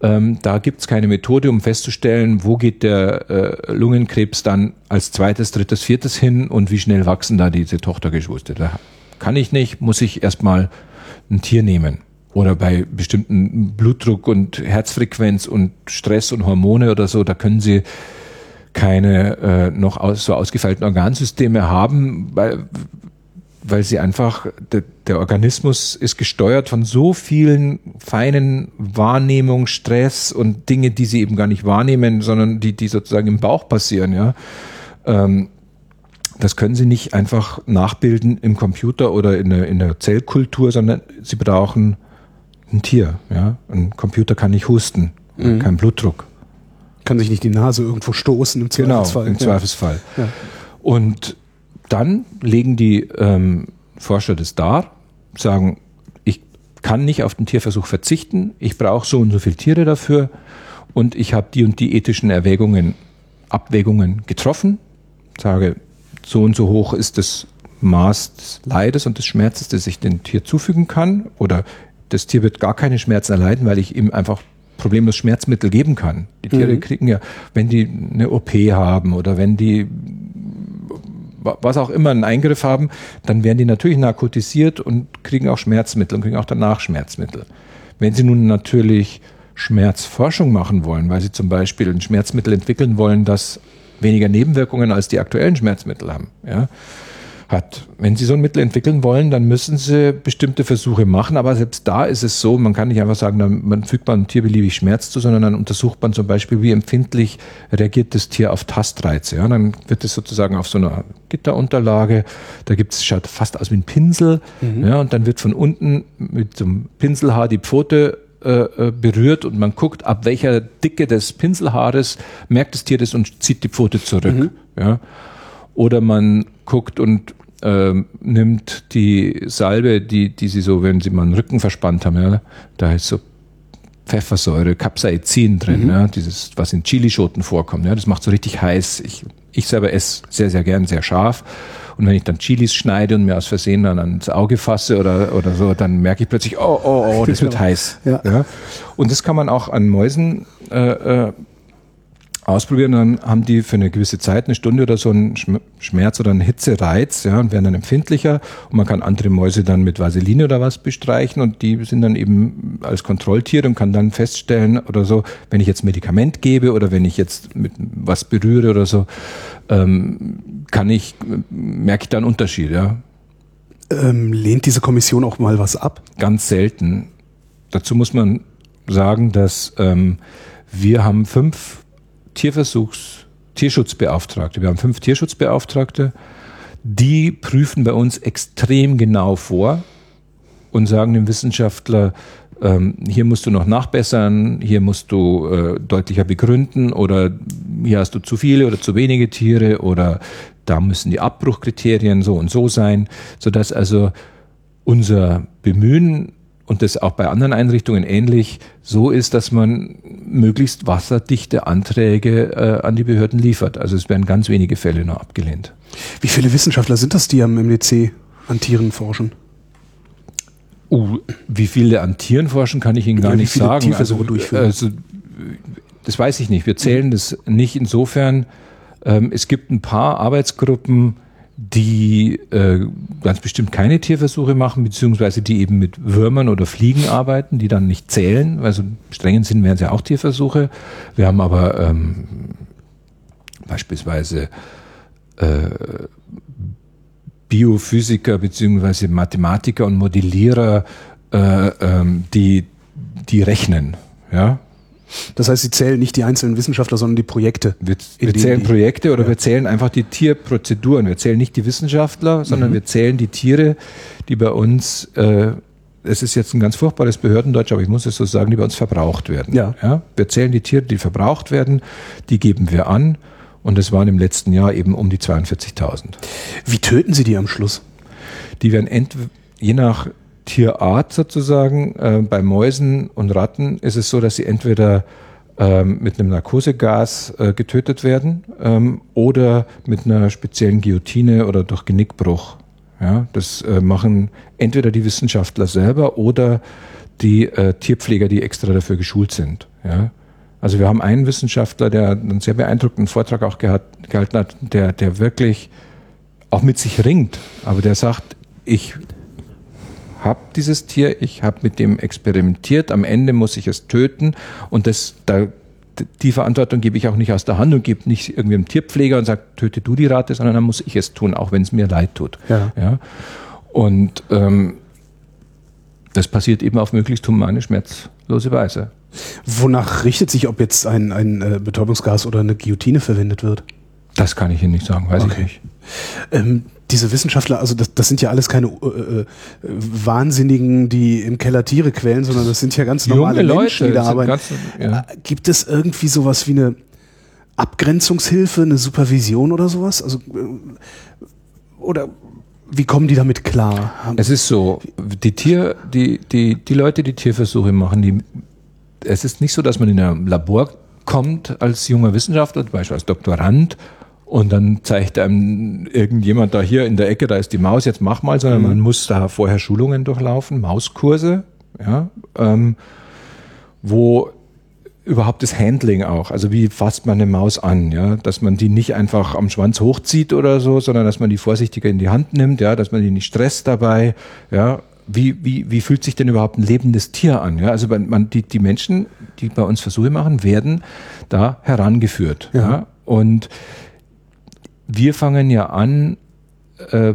ähm, da gibt es keine Methode, um festzustellen, wo geht der äh, Lungenkrebs dann als zweites, drittes, viertes hin und wie schnell wachsen da diese Tochtergeschwuste. Da kann ich nicht, muss ich erstmal ein Tier nehmen. Oder bei bestimmten Blutdruck und Herzfrequenz und Stress und Hormone oder so, da können Sie keine äh, noch aus, so ausgefeilten Organsysteme haben, weil, weil sie einfach, der, der Organismus ist gesteuert von so vielen feinen Wahrnehmungen, Stress und Dinge, die sie eben gar nicht wahrnehmen, sondern die, die sozusagen im Bauch passieren, ja. Ähm, das können sie nicht einfach nachbilden im Computer oder in der, in der Zellkultur, sondern sie brauchen ein Tier, ja. Ein Computer kann nicht husten, mhm. kein Blutdruck kann sich nicht die Nase irgendwo stoßen im genau, Zweifelsfall. Genau, im Zweifelsfall. Ja. Und dann legen die ähm, Forscher das dar, sagen, ich kann nicht auf den Tierversuch verzichten, ich brauche so und so viele Tiere dafür und ich habe die und die ethischen Erwägungen, Abwägungen getroffen, sage, so und so hoch ist das Maß des Leides und des Schmerzes, das ich dem Tier zufügen kann oder das Tier wird gar keine Schmerzen erleiden, weil ich ihm einfach problemlos Schmerzmittel geben kann. Die Tiere mhm. kriegen ja, wenn die eine OP haben oder wenn die was auch immer einen Eingriff haben, dann werden die natürlich narkotisiert und kriegen auch Schmerzmittel und kriegen auch danach Schmerzmittel. Wenn sie nun natürlich Schmerzforschung machen wollen, weil sie zum Beispiel ein Schmerzmittel entwickeln wollen, das weniger Nebenwirkungen als die aktuellen Schmerzmittel haben, ja, hat. Wenn Sie so ein Mittel entwickeln wollen, dann müssen Sie bestimmte Versuche machen, aber selbst da ist es so, man kann nicht einfach sagen, dann, man fügt man einem Tier beliebig Schmerz zu, sondern dann untersucht man zum Beispiel, wie empfindlich reagiert das Tier auf Tastreize. Ja, dann wird es sozusagen auf so einer Gitterunterlage, da gibt es, schaut fast aus wie ein Pinsel, mhm. ja, und dann wird von unten mit so einem Pinselhaar die Pfote äh, äh, berührt und man guckt, ab welcher Dicke des Pinselhaares merkt das Tier das und zieht die Pfote zurück. Mhm. Ja. Oder man guckt und äh, nimmt die Salbe, die, die sie so, wenn sie mal einen Rücken verspannt haben, ja, da ist so Pfeffersäure, Capsaicin drin, mhm. ja, dieses, was in Chilischoten vorkommt. Ja, das macht so richtig heiß. Ich, ich selber esse sehr, sehr gern, sehr scharf. Und wenn ich dann Chilis schneide und mir aus Versehen dann ans Auge fasse oder, oder so, dann merke ich plötzlich, oh, oh, oh, das [LAUGHS] wird heiß. Ja. ja. Und das kann man auch an Mäusen äh, äh, ausprobieren, dann haben die für eine gewisse Zeit, eine Stunde oder so, einen Schmerz oder einen Hitzereiz, ja, und werden dann empfindlicher. Und man kann andere Mäuse dann mit Vaseline oder was bestreichen und die sind dann eben als Kontrolltiere und kann dann feststellen oder so, wenn ich jetzt Medikament gebe oder wenn ich jetzt mit was berühre oder so, ähm, kann ich, merke ich da einen Unterschied, ja. Ähm, lehnt diese Kommission auch mal was ab? Ganz selten. Dazu muss man sagen, dass ähm, wir haben fünf Tierversuchs, Tierschutzbeauftragte. Wir haben fünf Tierschutzbeauftragte, die prüfen bei uns extrem genau vor und sagen dem Wissenschaftler, ähm, hier musst du noch nachbessern, hier musst du äh, deutlicher begründen oder hier hast du zu viele oder zu wenige Tiere oder da müssen die Abbruchkriterien so und so sein, sodass also unser Bemühen und das auch bei anderen Einrichtungen ähnlich so ist, dass man möglichst wasserdichte Anträge äh, an die Behörden liefert. Also es werden ganz wenige Fälle nur abgelehnt. Wie viele Wissenschaftler sind das, die am MDC an Tieren forschen? Uh, wie viele an Tieren forschen, kann ich Ihnen gar nicht sagen. Also, durchführen? also, das weiß ich nicht. Wir zählen das nicht insofern. Ähm, es gibt ein paar Arbeitsgruppen, die äh, ganz bestimmt keine Tierversuche machen, beziehungsweise die eben mit Würmern oder Fliegen arbeiten, die dann nicht zählen. Also im strengen Sinn wären es ja auch Tierversuche. Wir haben aber ähm, beispielsweise äh, Biophysiker beziehungsweise Mathematiker und Modellierer, äh, ähm, die, die rechnen. Ja, das heißt, Sie zählen nicht die einzelnen Wissenschaftler, sondern die Projekte. Wir, wir zählen Projekte oder ja. wir zählen einfach die Tierprozeduren. Wir zählen nicht die Wissenschaftler, sondern mhm. wir zählen die Tiere, die bei uns, äh, es ist jetzt ein ganz furchtbares Behördendeutsch, aber ich muss es so sagen, die bei uns verbraucht werden. Ja. ja. Wir zählen die Tiere, die verbraucht werden, die geben wir an und es waren im letzten Jahr eben um die 42.000. Wie töten Sie die am Schluss? Die werden ent je nach Tierart sozusagen. Äh, bei Mäusen und Ratten ist es so, dass sie entweder ähm, mit einem Narkosegas äh, getötet werden ähm, oder mit einer speziellen Guillotine oder durch Genickbruch. Ja, das äh, machen entweder die Wissenschaftler selber oder die äh, Tierpfleger, die extra dafür geschult sind. Ja. Also wir haben einen Wissenschaftler, der einen sehr beeindruckenden Vortrag auch gehalten hat, der, der wirklich auch mit sich ringt, aber der sagt, ich habe dieses Tier, ich habe mit dem experimentiert, am Ende muss ich es töten und das, da, die Verantwortung gebe ich auch nicht aus der Hand und gebe nicht irgendwie einem Tierpfleger und sage, töte du die Rate, sondern dann muss ich es tun, auch wenn es mir leid tut. Ja. ja? Und ähm, das passiert eben auf möglichst humane, schmerzlose Weise. Wonach richtet sich, ob jetzt ein, ein äh, Betäubungsgas oder eine Guillotine verwendet wird? Das kann ich Ihnen nicht sagen, weiß okay. ich nicht. Ähm, diese Wissenschaftler, also das, das sind ja alles keine äh, äh, Wahnsinnigen, die im Keller Tiere quälen, sondern das sind ja ganz normale Junge Menschen, Leute, die da arbeiten. Ganz, ja. Äh, gibt es irgendwie sowas wie eine Abgrenzungshilfe, eine Supervision oder sowas? Also äh, oder wie kommen die damit klar? Es ist so, die Tier, die, die, die Leute, die Tierversuche machen, die, es ist nicht so, dass man in ein Labor kommt als junger Wissenschaftler, zum Beispiel als Doktorand und dann zeigt einem irgendjemand da hier in der Ecke, da ist die Maus, jetzt mach mal, sondern mhm. man muss da vorher Schulungen durchlaufen, Mauskurse, ja, ähm, wo überhaupt das Handling auch, also wie fasst man eine Maus an, ja, dass man die nicht einfach am Schwanz hochzieht oder so, sondern dass man die vorsichtiger in die Hand nimmt, ja, dass man die nicht stresst dabei, ja, wie, wie, wie fühlt sich denn überhaupt ein lebendes Tier an? Ja, also man, die, die Menschen, die bei uns Versuche machen, werden da herangeführt. Ja. ja? Und wir fangen ja an, äh,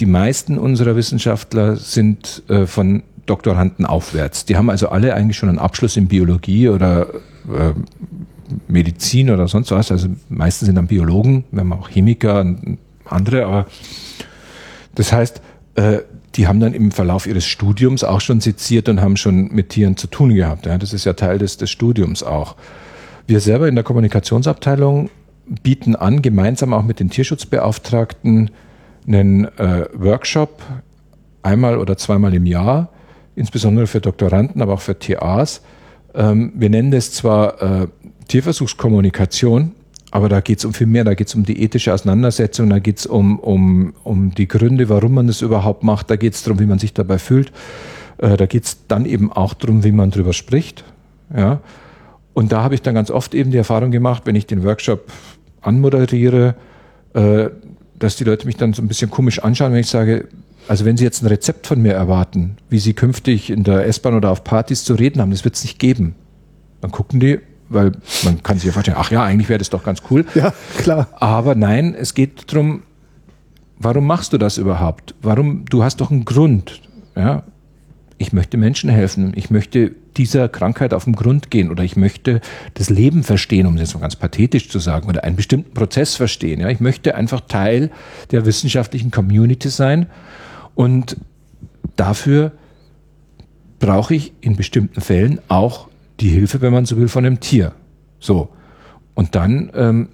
die meisten unserer Wissenschaftler sind äh, von Doktoranden aufwärts. Die haben also alle eigentlich schon einen Abschluss in Biologie oder äh, Medizin oder sonst was. Also meistens sind dann Biologen, wir haben auch Chemiker und andere, aber das heißt, äh, die haben dann im Verlauf ihres Studiums auch schon seziert und haben schon mit Tieren zu tun gehabt. Ja, das ist ja Teil des, des Studiums auch. Wir selber in der Kommunikationsabteilung bieten an, gemeinsam auch mit den Tierschutzbeauftragten einen äh, Workshop einmal oder zweimal im Jahr, insbesondere für Doktoranden, aber auch für TAs. Ähm, wir nennen das zwar äh, Tierversuchskommunikation, aber da geht es um viel mehr, da geht es um die ethische Auseinandersetzung, da geht es um, um, um die Gründe, warum man das überhaupt macht, da geht es darum, wie man sich dabei fühlt, äh, da geht es dann eben auch darum, wie man drüber spricht. Ja? Und da habe ich dann ganz oft eben die Erfahrung gemacht, wenn ich den Workshop anmoderiere, äh, dass die Leute mich dann so ein bisschen komisch anschauen, wenn ich sage, also wenn Sie jetzt ein Rezept von mir erwarten, wie Sie künftig in der S-Bahn oder auf Partys zu reden haben, das wird es nicht geben. Dann gucken die, weil man kann sich ja vorstellen, ach ja, eigentlich wäre das doch ganz cool. Ja, klar. Aber nein, es geht darum, warum machst du das überhaupt? Warum, du hast doch einen Grund. Ja, ich möchte Menschen helfen. Ich möchte dieser Krankheit auf den Grund gehen oder ich möchte das Leben verstehen, um es jetzt mal ganz pathetisch zu sagen, oder einen bestimmten Prozess verstehen. Ja, ich möchte einfach Teil der wissenschaftlichen Community sein und dafür brauche ich in bestimmten Fällen auch die Hilfe, wenn man so will, von einem Tier. So. Und dann ähm,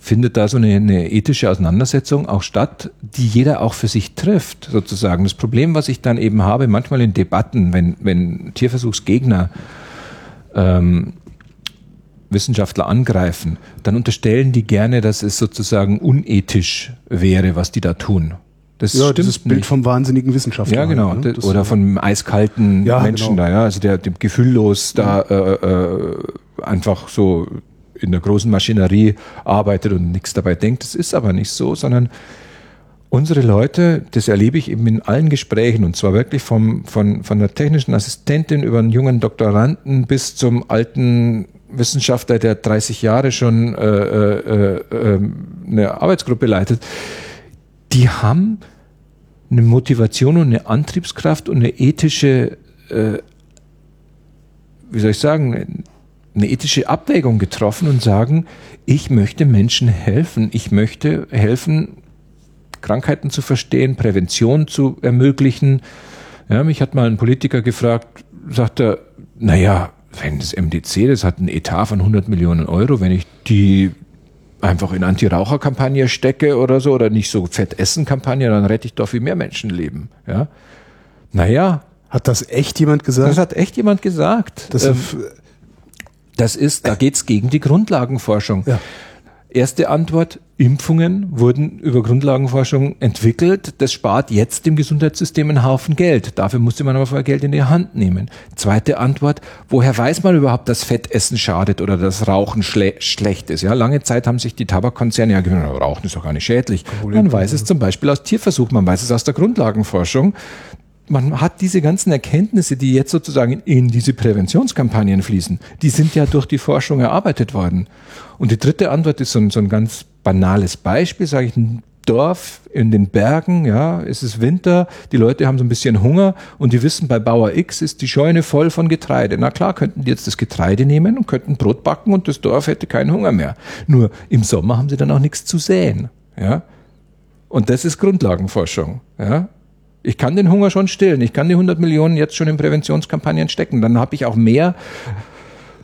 findet da so eine, eine ethische Auseinandersetzung auch statt, die jeder auch für sich trifft, sozusagen. Das Problem, was ich dann eben habe, manchmal in Debatten, wenn, wenn Tierversuchsgegner ähm, Wissenschaftler angreifen, dann unterstellen die gerne, dass es sozusagen unethisch wäre, was die da tun. Das ja, dieses Bild nicht. vom wahnsinnigen Wissenschaftler. Ja, genau. Ne? Oder vom eiskalten ja, Menschen genau. da, ja. Also der, der gefühllos da äh, äh, einfach so in der großen Maschinerie arbeitet und nichts dabei denkt. Das ist aber nicht so, sondern unsere Leute, das erlebe ich eben in allen Gesprächen und zwar wirklich vom, von, von der technischen Assistentin über einen jungen Doktoranden bis zum alten Wissenschaftler, der 30 Jahre schon äh, äh, äh, eine Arbeitsgruppe leitet, die haben eine Motivation und eine Antriebskraft und eine ethische, äh, wie soll ich sagen, eine ethische Abwägung getroffen und sagen, ich möchte Menschen helfen, ich möchte helfen, Krankheiten zu verstehen, Prävention zu ermöglichen. Ja, mich hat mal ein Politiker gefragt, sagt er, naja, wenn das MDC, das hat einen Etat von 100 Millionen Euro, wenn ich die einfach in Anti-Raucher-Kampagne stecke oder so, oder nicht so Fett-Essen-Kampagne, dann rette ich doch viel mehr Menschenleben. Ja, naja. Hat das echt jemand gesagt? Das hat echt jemand gesagt. Das ähm, das ist, da geht es gegen die Grundlagenforschung. Ja. Erste Antwort, Impfungen wurden über Grundlagenforschung entwickelt. Das spart jetzt dem Gesundheitssystem einen Haufen Geld. Dafür musste man aber vorher Geld in die Hand nehmen. Zweite Antwort, woher weiß man überhaupt, dass Fettessen schadet oder dass Rauchen schle schlecht ist? Ja, lange Zeit haben sich die Tabakkonzerne ja gesagt, Rauchen ist doch gar nicht schädlich. Man weiß es zum Beispiel aus Tierversuchen, man weiß es aus der Grundlagenforschung man hat diese ganzen Erkenntnisse, die jetzt sozusagen in diese Präventionskampagnen fließen, die sind ja durch die Forschung erarbeitet worden. Und die dritte Antwort ist so ein, so ein ganz banales Beispiel, sage ich, ein Dorf in den Bergen, ja, es ist Winter, die Leute haben so ein bisschen Hunger und die wissen, bei Bauer X ist die Scheune voll von Getreide. Na klar, könnten die jetzt das Getreide nehmen und könnten Brot backen und das Dorf hätte keinen Hunger mehr. Nur im Sommer haben sie dann auch nichts zu säen, ja. Und das ist Grundlagenforschung, ja. Ich kann den Hunger schon stillen. Ich kann die 100 Millionen jetzt schon in Präventionskampagnen stecken. Dann habe ich auch mehr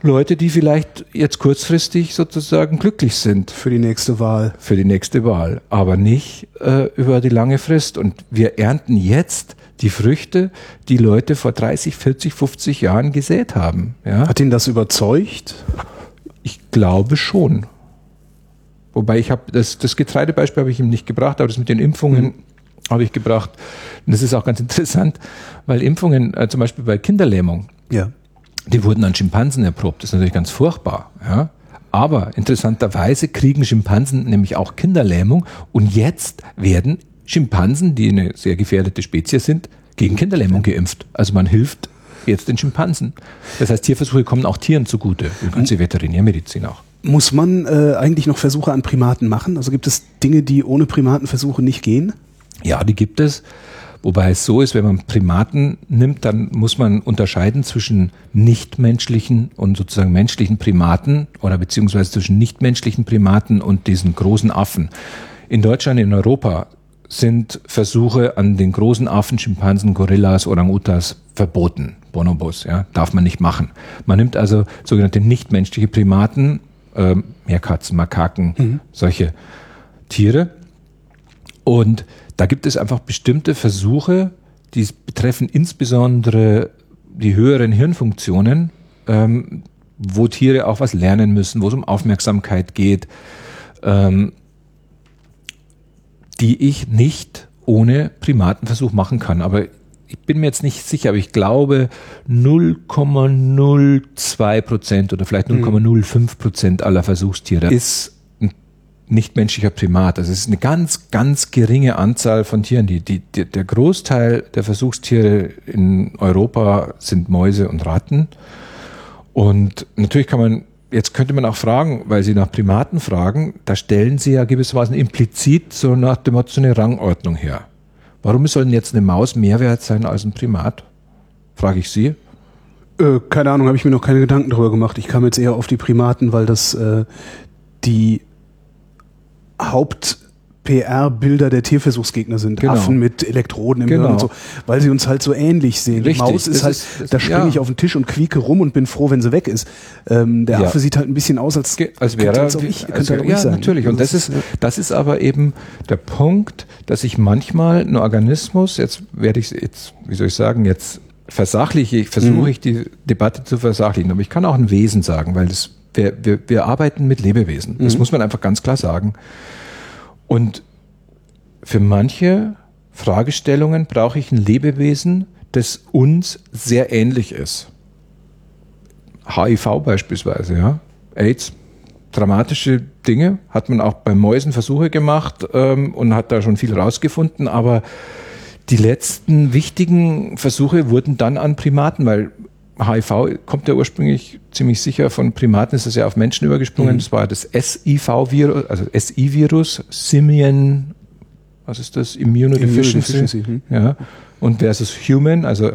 Leute, die vielleicht jetzt kurzfristig sozusagen glücklich sind. Für die nächste Wahl. Für die nächste Wahl. Aber nicht äh, über die lange Frist. Und wir ernten jetzt die Früchte, die Leute vor 30, 40, 50 Jahren gesät haben. Ja? Hat ihn das überzeugt? Ich glaube schon. Wobei ich habe das, das Getreidebeispiel habe ich ihm nicht gebracht, aber das mit den Impfungen mhm habe ich gebracht. Und das ist auch ganz interessant, weil Impfungen, äh, zum Beispiel bei Kinderlähmung, ja. die wurden an Schimpansen erprobt. Das ist natürlich ganz furchtbar. Ja? Aber interessanterweise kriegen Schimpansen nämlich auch Kinderlähmung und jetzt werden Schimpansen, die eine sehr gefährdete Spezies sind, gegen Kinderlähmung geimpft. Also man hilft jetzt den Schimpansen. Das heißt, Tierversuche kommen auch Tieren zugute, die ganze Veterinärmedizin auch. Muss man äh, eigentlich noch Versuche an Primaten machen? Also gibt es Dinge, die ohne Primatenversuche nicht gehen? Ja, die gibt es. Wobei es so ist, wenn man Primaten nimmt, dann muss man unterscheiden zwischen nichtmenschlichen und sozusagen menschlichen Primaten oder beziehungsweise zwischen nichtmenschlichen Primaten und diesen großen Affen. In Deutschland, in Europa sind Versuche an den großen Affen, Schimpansen, Gorillas, Orang-Utas verboten. Bonobos, ja, darf man nicht machen. Man nimmt also sogenannte nichtmenschliche Primaten, äh, Meerkatzen, Makaken, mhm. solche Tiere. Und da gibt es einfach bestimmte Versuche, die betreffen insbesondere die höheren Hirnfunktionen, ähm, wo Tiere auch was lernen müssen, wo es um Aufmerksamkeit geht, ähm, die ich nicht ohne Primatenversuch machen kann. Aber ich bin mir jetzt nicht sicher, aber ich glaube 0,02 Prozent oder vielleicht 0,05 Prozent aller Versuchstiere ist nichtmenschlicher Primat. Das ist eine ganz, ganz geringe Anzahl von Tieren. Die, die, die, der Großteil der Versuchstiere in Europa sind Mäuse und Ratten. Und natürlich kann man Jetzt könnte man auch fragen, weil Sie nach Primaten fragen, da stellen Sie ja gewissermaßen implizit so nach dem Motto so eine Rangordnung her. Warum soll denn jetzt eine Maus mehr wert sein als ein Primat? Frage ich Sie. Äh, keine Ahnung, habe ich mir noch keine Gedanken darüber gemacht. Ich kam jetzt eher auf die Primaten, weil das äh, die Haupt PR-Bilder der Tierversuchsgegner sind. Genau. Affen mit Elektroden im genau. Hirn und so, weil sie uns halt so ähnlich sehen. Richtig. Die Maus ist das halt, ist, da springe ja. ich auf den Tisch und quieke rum und bin froh, wenn sie weg ist. Ähm, der ja. Affe sieht halt ein bisschen aus, als, als wäre er, ich, als wäre, ja, sein. natürlich. Und das ist, das ist aber eben der Punkt, dass ich manchmal ein Organismus, jetzt werde ich jetzt, wie soll ich sagen, jetzt versachliche ich, versuche mhm. ich die Debatte zu versachlichen, aber ich kann auch ein Wesen sagen, weil das, wir, wir, wir arbeiten mit Lebewesen. Das mhm. muss man einfach ganz klar sagen. Und für manche Fragestellungen brauche ich ein Lebewesen, das uns sehr ähnlich ist. HIV beispielsweise, ja. AIDS, dramatische Dinge, hat man auch bei Mäusen Versuche gemacht ähm, und hat da schon viel rausgefunden, aber die letzten wichtigen Versuche wurden dann an Primaten, weil HIV kommt ja ursprünglich ziemlich sicher von Primaten, ist das ja auf Menschen übergesprungen. Mhm. Das war das SIV-Virus, also SI-Virus, Simian, was ist das? Immunodeficiency. Immunodeficiency hm. Ja. Und versus Human, also,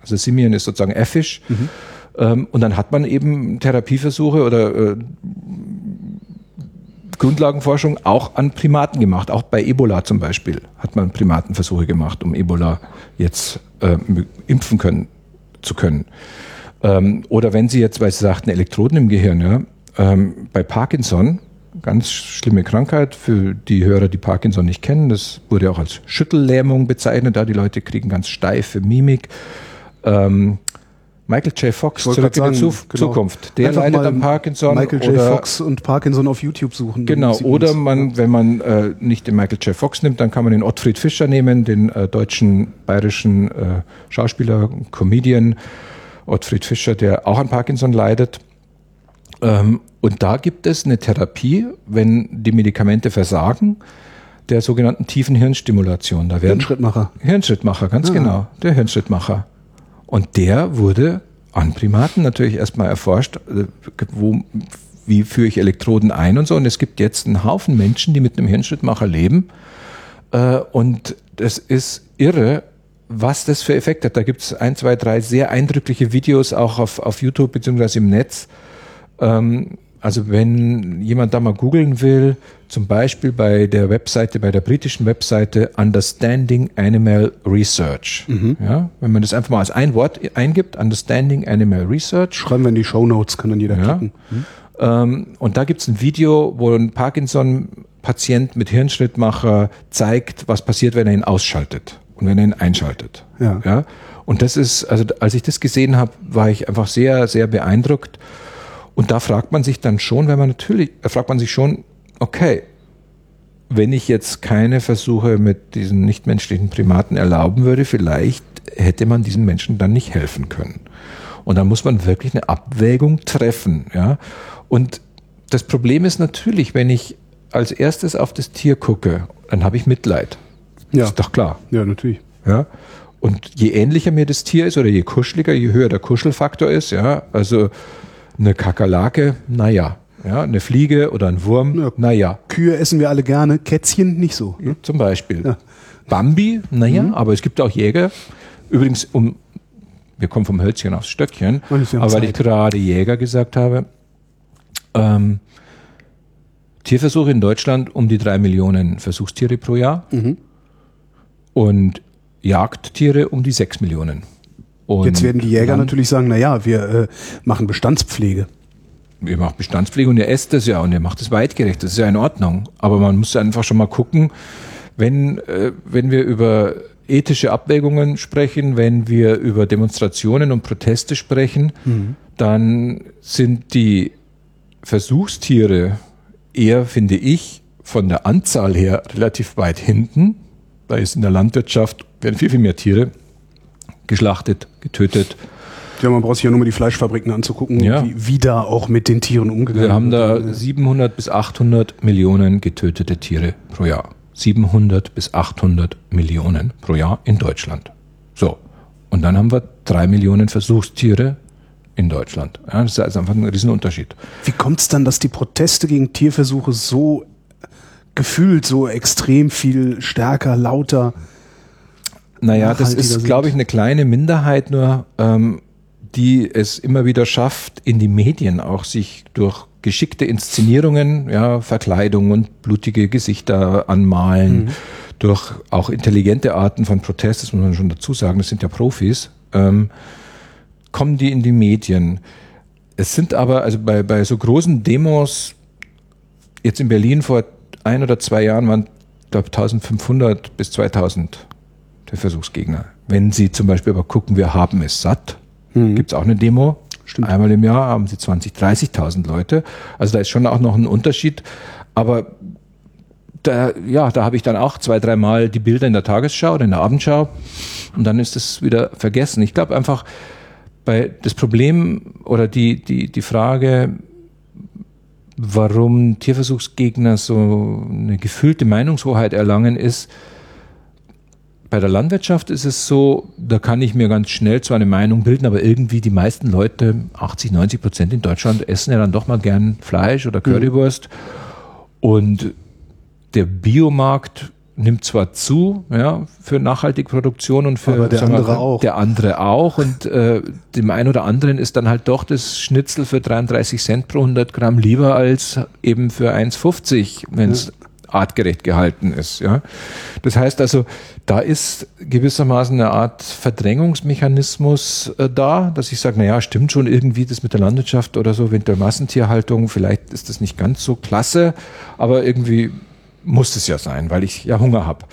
also Simian ist sozusagen Effisch. Mhm. Ähm, und dann hat man eben Therapieversuche oder äh, Grundlagenforschung auch an Primaten gemacht. Auch bei Ebola zum Beispiel hat man Primatenversuche gemacht, um Ebola jetzt äh, impfen können zu können. Ähm, oder wenn Sie jetzt, weil Sie sagten, Elektroden im Gehirn, ja, ähm, bei Parkinson, ganz schlimme Krankheit für die Hörer, die Parkinson nicht kennen, das wurde auch als Schüttellähmung bezeichnet, da die Leute kriegen ganz steife Mimik. Ähm, Michael J. Fox, zurück in die Zuf genau. Zukunft. Der Einfach leidet an Parkinson. Michael J. Fox und Parkinson auf YouTube suchen. Genau, oder man, wenn man äh, nicht den Michael J. Fox nimmt, dann kann man den Ottfried Fischer nehmen, den äh, deutschen, bayerischen äh, Schauspieler, Comedian Ottfried Fischer, der auch an Parkinson leidet. Ähm, und da gibt es eine Therapie, wenn die Medikamente versagen, der sogenannten tiefen Hirnstimulation. Da werden Hirnschrittmacher. Hirnschrittmacher, ganz ah. genau, der Hirnschrittmacher. Und der wurde an Primaten natürlich erstmal erforscht, äh, wo, wie führe ich Elektroden ein und so. Und es gibt jetzt einen Haufen Menschen, die mit einem Hirnschrittmacher leben. Äh, und das ist irre, was das für Effekte hat. Da gibt es ein, zwei, drei sehr eindrückliche Videos auch auf, auf YouTube beziehungsweise im Netz. Ähm, also wenn jemand da mal googeln will, zum Beispiel bei der Webseite, bei der britischen Webseite Understanding Animal Research. Mhm. Ja, wenn man das einfach mal als ein Wort eingibt, Understanding Animal Research. Schreiben wir in die Show Notes, kann dann jeder ja. klicken. Mhm. Ähm, und da gibt's ein Video, wo ein Parkinson-Patient mit Hirnschrittmacher zeigt, was passiert, wenn er ihn ausschaltet und wenn er ihn einschaltet. Ja. ja? Und das ist, also als ich das gesehen habe, war ich einfach sehr, sehr beeindruckt. Und da fragt man sich dann schon, wenn man natürlich, da fragt man sich schon, okay, wenn ich jetzt keine Versuche mit diesen nichtmenschlichen Primaten erlauben würde, vielleicht hätte man diesen Menschen dann nicht helfen können. Und da muss man wirklich eine Abwägung treffen, ja. Und das Problem ist natürlich, wenn ich als erstes auf das Tier gucke, dann habe ich Mitleid. Ja. Ist doch klar. Ja, natürlich. Ja. Und je ähnlicher mir das Tier ist oder je kuscheliger, je höher der Kuschelfaktor ist, ja, also eine Kakerlake, naja, Ja, eine Fliege oder ein Wurm, Ja. naja, Kühe essen wir alle gerne, Kätzchen nicht so. Ne? zum Beispiel. Ja. Bambi, naja, Mhm. aber es gibt auch Jäger. Übrigens, um, wir kommen vom Hölzchen aufs Stöckchen, aber weil ich gerade Jäger gesagt habe, ähm, Tierversuche in Deutschland um die drei Millionen Versuchstiere pro Jahr Mhm. und Jagdtiere um die sechs Millionen. Und Jetzt werden die Jäger natürlich sagen, na ja, wir äh, machen Bestandspflege. Ihr macht Bestandspflege und ihr esst das ja und ihr macht es weitgerecht. Das ist ja in Ordnung. Aber man muss einfach schon mal gucken, wenn, äh, wenn wir über ethische Abwägungen sprechen, wenn wir über Demonstrationen und Proteste sprechen, dann sind die Versuchstiere eher, finde ich, von der Anzahl her relativ weit hinten. Da ist in der Landwirtschaft werden viel, viel mehr Tiere geschlachtet, getötet, Ja, man braucht sich ja nur mal die Fleischfabriken anzugucken, Ja. wie, wie da auch mit den Tieren umgegangen Wir haben wird. da 700 bis 800 Millionen getötete Tiere pro Jahr. 700 bis 800 Millionen pro Jahr in Deutschland. So. Und dann haben wir drei Millionen Versuchstiere in Deutschland. Ja, das ist also einfach ein Riesenunterschied. Wie kommt es dann, dass die Proteste gegen Tierversuche so gefühlt so extrem viel stärker, lauter? Naja, das ist, glaube ich, eine kleine Minderheit nur, ähm, die es immer wieder schafft, in die Medien auch sich durch geschickte Inszenierungen, ja, Verkleidung und blutige Gesichter anmalen, Mhm. durch auch intelligente Arten von Protest, das muss man schon dazu sagen, das sind ja Profis, ähm, kommen die in die Medien. Es sind aber, also bei, bei so großen Demos, jetzt in Berlin vor ein oder zwei Jahren waren, glaube 1500 bis 2000 der Versuchsgegner. Wenn Sie zum Beispiel aber gucken, wir haben es satt, gibt's auch eine Demo. Stimmt. Einmal im Jahr haben Sie 20, 30.000 Leute. Also da ist schon auch noch ein Unterschied. Aber da, ja, da habe ich dann auch zwei, dreimal die Bilder in der Tagesschau oder in der Abendschau und dann ist es wieder vergessen. Ich glaube einfach, bei das Problem oder die, die, die Frage, warum Tierversuchsgegner so eine gefühlte Meinungshoheit erlangen, ist, bei der Landwirtschaft ist es so, da kann ich mir ganz schnell zwar eine Meinung bilden, aber irgendwie die meisten Leute, 80, 90 Prozent in Deutschland, essen ja dann doch mal gern Fleisch oder Currywurst. Und der Biomarkt nimmt zwar zu, ja, für nachhaltige Produktion und für Aber der andere mal, auch. Der andere auch. Und äh, dem einen oder anderen ist dann halt doch das Schnitzel für 33 Cent pro 100 Gramm lieber als eben für 1,50, wenn es artgerecht gehalten ist. Ja. Das heißt also, da ist gewissermaßen eine Art Verdrängungsmechanismus äh, da, dass ich sage, naja, stimmt schon irgendwie das mit der Landwirtschaft oder so, mit der Massentierhaltung, vielleicht ist das nicht ganz so klasse, aber irgendwie muss es ja sein, weil ich ja Hunger habe.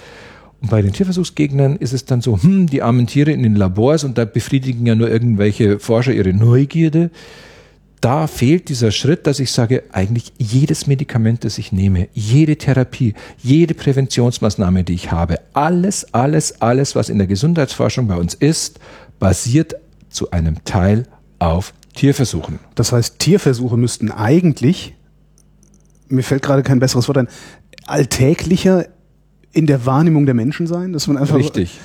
Und bei den Tierversuchsgegnern ist es dann so, hm, die armen Tiere in den Labors und da befriedigen ja nur irgendwelche Forscher ihre Neugierde. Da fehlt dieser Schritt, dass ich sage, eigentlich jedes Medikament, das ich nehme, jede Therapie, jede Präventionsmaßnahme, die ich habe, alles, alles, alles, was in der Gesundheitsforschung bei uns ist, basiert zu einem Teil auf Tierversuchen. Das heißt, Tierversuche müssten eigentlich, mir fällt gerade kein besseres Wort ein, alltäglicher in der Wahrnehmung der Menschen sein, dass man einfach Richtig.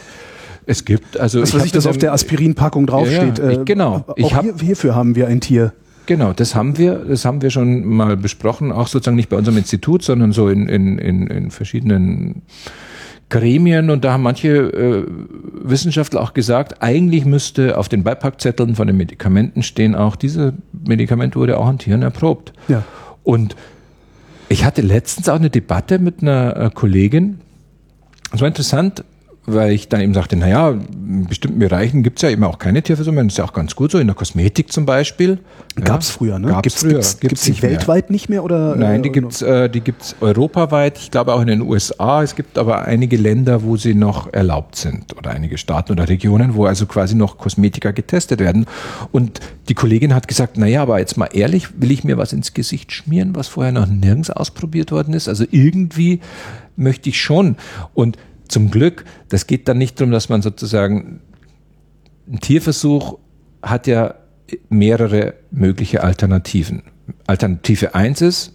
Es gibt, also was ich weiß ich, das in auf der Aspirinpackung draufsteht. Ja, ja, ich- genau. Auch Ich hab- hier, hierfür haben wir ein Tier. Genau, das haben wir, das haben wir schon mal besprochen, auch sozusagen nicht bei unserem Institut, sondern so in, in, in, in verschiedenen Gremien und da haben manche äh, Wissenschaftler auch gesagt, eigentlich müsste auf den Beipackzetteln von den Medikamenten stehen auch, diese Medikament wurde auch an Tieren erprobt. Ja. Und ich hatte letztens auch eine Debatte mit einer äh, Kollegin. Es war interessant, weil ich dann eben sagte, naja, in bestimmten Bereichen gibt's ja eben auch keine Tierversuche. Das ist ja auch ganz gut so, in der Kosmetik zum Beispiel. Gab's früher, ne? Gab's gibt's, früher. Gibt's gibt's die weltweit nicht mehr oder? Nein, die äh, gibt's, äh, die gibt's europaweit. Ich glaube auch in den USA. Es gibt aber einige Länder, wo sie noch erlaubt sind oder einige Staaten oder Regionen, wo also quasi noch Kosmetika getestet werden. Und die Kollegin hat gesagt, naja, aber jetzt mal ehrlich, will ich mir was ins Gesicht schmieren, was vorher noch nirgends ausprobiert worden ist? Also irgendwie möchte ich schon. Und zum Glück, das geht dann nicht darum, dass man sozusagen ein Tierversuch hat ja mehrere mögliche Alternativen. Alternative eins ist,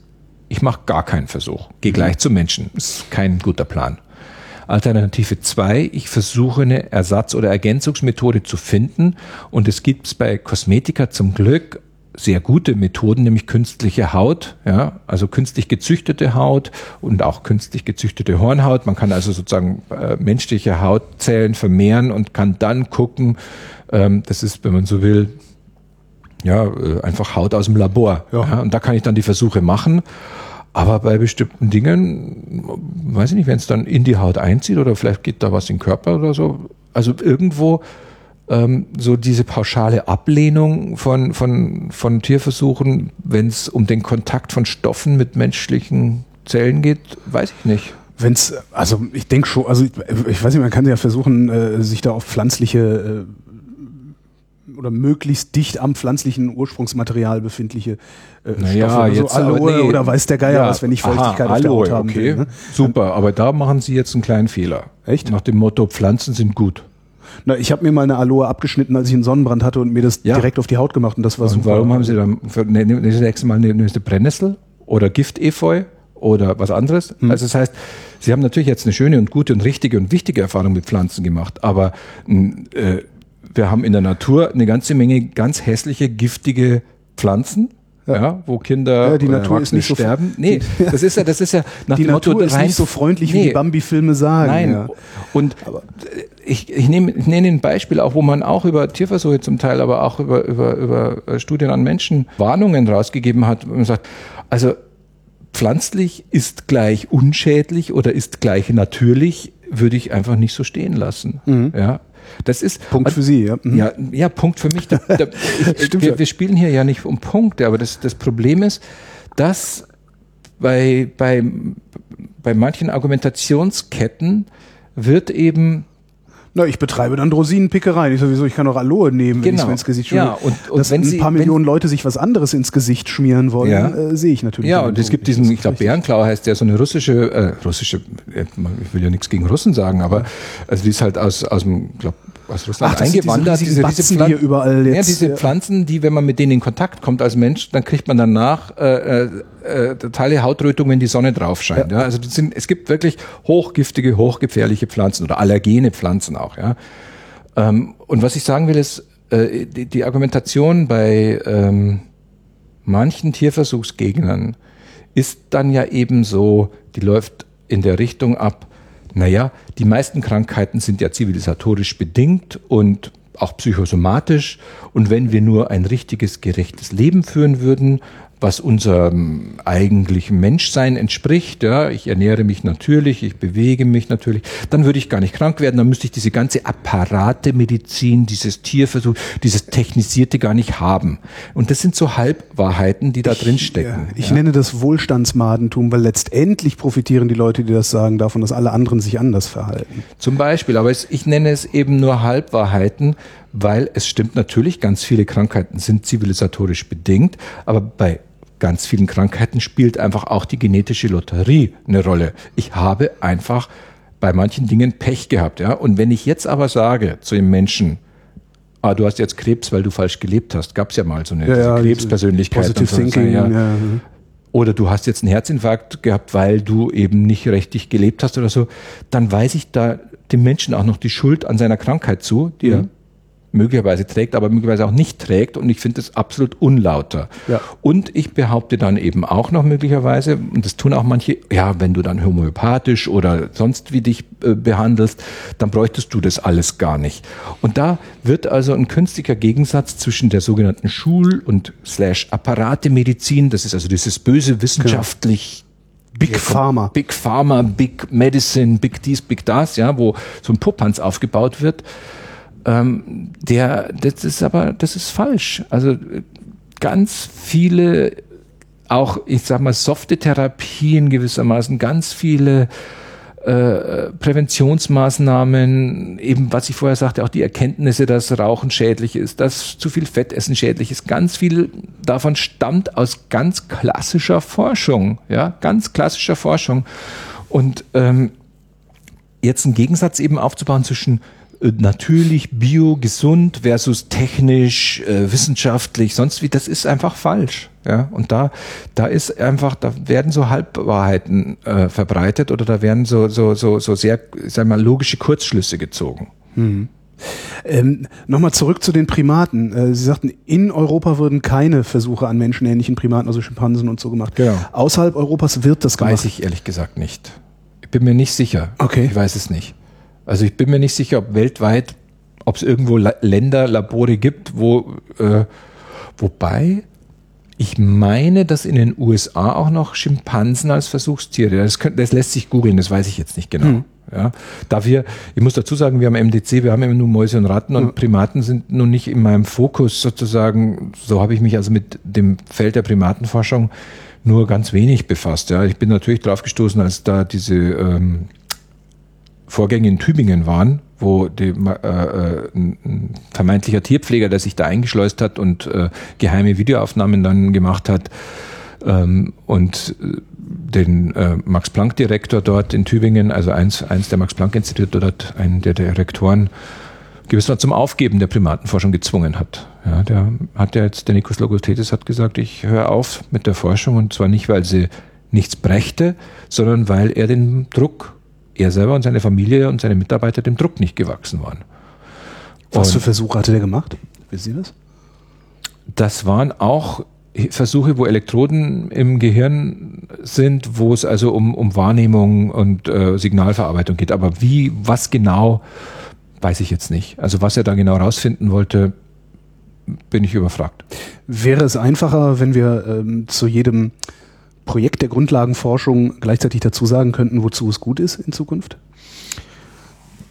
ich mache gar keinen Versuch, gehe gleich zum Menschen. Ist kein guter Plan. Alternative zwei, ich versuche eine Ersatz- oder Ergänzungsmethode zu finden und es gibt es bei Kosmetika zum Glück sehr gute Methoden, nämlich künstliche Haut, ja, also künstlich gezüchtete Haut und auch künstlich gezüchtete Hornhaut. Man kann also sozusagen äh, menschliche Hautzellen vermehren und kann dann gucken, ähm, das ist, wenn man so will, ja, äh, einfach Haut aus dem Labor. Ja. ja. Und da kann ich dann die Versuche machen. Aber bei bestimmten Dingen, weiß ich nicht, wenn es dann in die Haut einzieht oder vielleicht geht da was in den Körper oder so. Also irgendwo ähm, so diese pauschale Ablehnung von, von, von Tierversuchen, wenn es um den Kontakt von Stoffen mit menschlichen Zellen geht, weiß ich nicht. Wenn's, also ich denke schon, also ich, ich, weiß nicht, man kann ja versuchen, äh, sich da auf pflanzliche äh, oder möglichst dicht am pflanzlichen Ursprungsmaterial befindliche äh, naja, Stoffe, also jetzt Aloe nee. oder weiß der Geier ja, was, wenn ich Feuchtigkeit aha, auf der Haut haben okay. will. Ne? Super, aber da machen Sie jetzt einen kleinen Fehler. Echt? Nach dem Motto, Pflanzen sind gut. Na, ich habe mir mal eine Aloe abgeschnitten, als ich einen Sonnenbrand hatte und mir das ja. direkt auf die Haut gemacht und das war und super. Warum haben Sie dann für, ne, ne, das nächste Mal eine, eine Brennnessel oder Giftefeu oder was anderes? Mhm. Also das heißt, Sie haben natürlich jetzt eine schöne und gute und richtige und wichtige Erfahrung mit Pflanzen gemacht, aber äh, wir haben in der Natur eine ganze Menge ganz hässliche, giftige Pflanzen ja. ja. wo Kinder ja, die Natur ist nicht so sterben. Nee, [LAUGHS] das ist ja, das ist ja nach die dem Natur Motto, ist rein, nicht so freundlich, nee, wie die Bambi-Filme sagen. Nein. Ja. Und aber ich, ich nehme ich nenne ein Beispiel auch, wo man auch über Tierversuche zum Teil, aber auch über, über, über äh, Studien an Menschen Warnungen rausgegeben hat, wo man sagt, also pflanzlich ist gleich unschädlich oder ist gleich natürlich, würde ich einfach nicht so stehen lassen. Mhm. Ja, das ist Punkt für Sie, ja. Mhm. Ja, ja, Punkt für mich. Da, da, [LAUGHS] ich, wir, ja. wir, spielen hier ja nicht um Punkte, aber das, das Problem ist, dass bei, bei, bei manchen Argumentationsketten wird eben na, ich betreibe dann Rosinenpickerei. Ich sowieso, ich kann auch Aloe nehmen, wenn genau. ich mir ins Gesicht schmiere. Ja, und, und Dass wenn ein paar Sie, Millionen Leute sich was anderes ins Gesicht schmieren wollen, ja. äh, sehe ich natürlich. Ja, und es gibt diesen, ich glaube, Bärenklau heißt der, so eine russische, äh, russische, äh, ich will ja nichts gegen Russen sagen, aber also die ist halt aus, aus dem, glaube aus Russland Ach, eingewandert. Diese, diese, diese Pflanzen, hier überall jetzt. Ja, diese ja. Pflanzen, die, wenn man mit denen in Kontakt kommt als Mensch, dann kriegt man danach äh, äh, äh totale Hautrötung, wenn die Sonne drauf scheint. Ja. ja. Also sind, es gibt wirklich hochgiftige, hochgefährliche Pflanzen oder allergene Pflanzen auch. Ja. Ähm, und was ich sagen will, ist, äh, die, die Argumentation bei ähm, manchen Tierversuchsgegnern ist dann ja eben so, die läuft in der Richtung ab, naja, die meisten Krankheiten sind ja zivilisatorisch bedingt und auch psychosomatisch. Und wenn wir nur ein richtiges, gerechtes Leben führen würden, was unserem eigentlichen Menschsein entspricht, ja, ich ernähre mich natürlich, ich bewege mich natürlich, dann würde ich gar nicht krank werden, dann müsste ich diese ganze Apparatemedizin, dieses Tierversuch, dieses Technisierte gar nicht haben. Und das sind so Halbwahrheiten, die da ich, drin stecken. Ja, ich ja. nenne das Wohlstandsmadentum, weil letztendlich profitieren die Leute, die das sagen, davon, dass alle anderen sich anders verhalten. Zum Beispiel, aber ich nenne es eben nur Halbwahrheiten, weil es stimmt natürlich, ganz viele Krankheiten sind zivilisatorisch bedingt, aber bei ganz vielen Krankheiten spielt einfach auch die genetische Lotterie eine Rolle. Ich habe einfach bei manchen Dingen Pech gehabt, ja. Und wenn ich jetzt aber sage zu dem Menschen, ah, du hast jetzt Krebs, weil du falsch gelebt hast, gab es ja mal so eine ja, ja, Krebspersönlichkeit. Positive so, Thinking, ja. ja. Oder du hast jetzt einen Herzinfarkt gehabt, weil du eben nicht richtig gelebt hast oder so, dann weise ich da dem Menschen auch noch die Schuld an seiner Krankheit zu, die er möglicherweise trägt, aber möglicherweise auch nicht trägt. Und ich finde das absolut unlauter. Ja. Und ich behaupte dann eben auch noch möglicherweise, und das tun auch manche, ja, wenn du dann homöopathisch oder sonst wie dich äh, behandelst, dann bräuchtest du das alles gar nicht. Und da wird also ein künstlicher Gegensatz zwischen der sogenannten Schul- und Slash Apparatemedizin, das ist also dieses böse wissenschaftlich genau. Big Pharma. Big Pharma, Big Medicine, Big dies, Big das, ja, wo so ein Popanz aufgebaut wird ähm, der, das ist aber, das ist falsch. Also ganz viele, auch ich sag mal, softe Therapien gewissermaßen, ganz viele äh, Präventionsmaßnahmen, eben was ich vorher sagte, auch die Erkenntnisse, dass Rauchen schädlich ist, dass zu viel Fettessen schädlich ist, ganz viel davon stammt aus ganz klassischer Forschung, ja, ganz klassischer Forschung. Und ähm, jetzt einen Gegensatz eben aufzubauen zwischen natürlich bio, gesund versus technisch, äh, wissenschaftlich, sonst wie, das ist einfach falsch. Ja, und da, da ist einfach, da werden so Halbwahrheiten äh, verbreitet oder da werden so, so, so, so sehr, sag mal, logische Kurzschlüsse gezogen. Mhm. Ähm, Nochmal zurück zu den Primaten. Äh, Sie sagten, in Europa würden keine Versuche an menschenähnlichen Primaten, also Schimpansen und so gemacht. Genau. Außerhalb Europas wird das gemacht. Weiß ich ehrlich gesagt nicht. Ich bin mir nicht sicher. Okay. Ich weiß es nicht. Also ich bin mir nicht sicher, ob weltweit, ob es irgendwo La Länder, Labore gibt, wo, äh, wobei ich meine, dass in den USA auch noch Schimpansen als Versuchstiere, das, könnt, das lässt sich googeln, das weiß ich jetzt nicht genau. Hm. Ja, da wir, ich muss dazu sagen, wir haben MDC, wir haben immer nur Mäuse und Ratten und Primaten sind nun nicht in meinem Fokus sozusagen. So habe ich mich also mit dem Feld der Primatenforschung nur ganz wenig befasst. Ja, ich bin natürlich drauf gestoßen, als da diese ähm, Vorgänge in Tübingen waren, wo die, äh, äh, ein vermeintlicher Tierpfleger, der sich da eingeschleust hat und äh, geheime Videoaufnahmen dann gemacht hat ähm, und äh, den äh, Max-Planck-Direktor dort in Tübingen, also eins, eins der Max-Planck-Institute dort, einen der Direktoren, gewissermaßen zum Aufgeben der Primatenforschung gezwungen hat. Ja, der hat ja jetzt, der Nikos Logothetis hat gesagt, ich höre auf mit der Forschung und zwar nicht, weil sie nichts brächte, sondern weil er den Druck, er selber und seine Familie und seine Mitarbeiter dem Druck nicht gewachsen waren. Was für Und Versuche hatte der gemacht? Wissen Sie das? das waren auch Versuche, wo Elektroden im Gehirn sind, wo es also um, um Wahrnehmung und äh, Signalverarbeitung geht. Aber wie, was genau, weiß ich jetzt nicht. Also was er da genau rausfinden wollte, bin ich überfragt. Wäre es einfacher, wenn wir ähm, zu jedem Projekt der Grundlagenforschung gleichzeitig dazu sagen könnten, wozu es gut ist in Zukunft?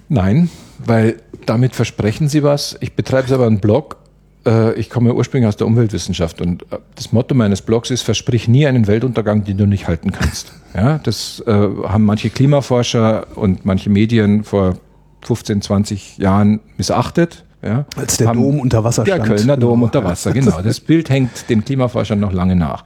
Nein, weil damit versprechen Sie was. Ich betreibe selber einen Blog. Äh, Ich komme ursprünglich aus der Umweltwissenschaft und äh, das Motto meines Blogs ist, versprich nie einen Weltuntergang, den du nicht halten kannst. [LAUGHS] Ja, das äh, haben manche Klimaforscher und manche Medien vor 15, 20 Jahren missachtet. Ja, Als der Dom unter Wasser Der stand. Kölner Dom Genau. unter Wasser, genau. Das Bild hängt den Klimaforschern noch lange nach.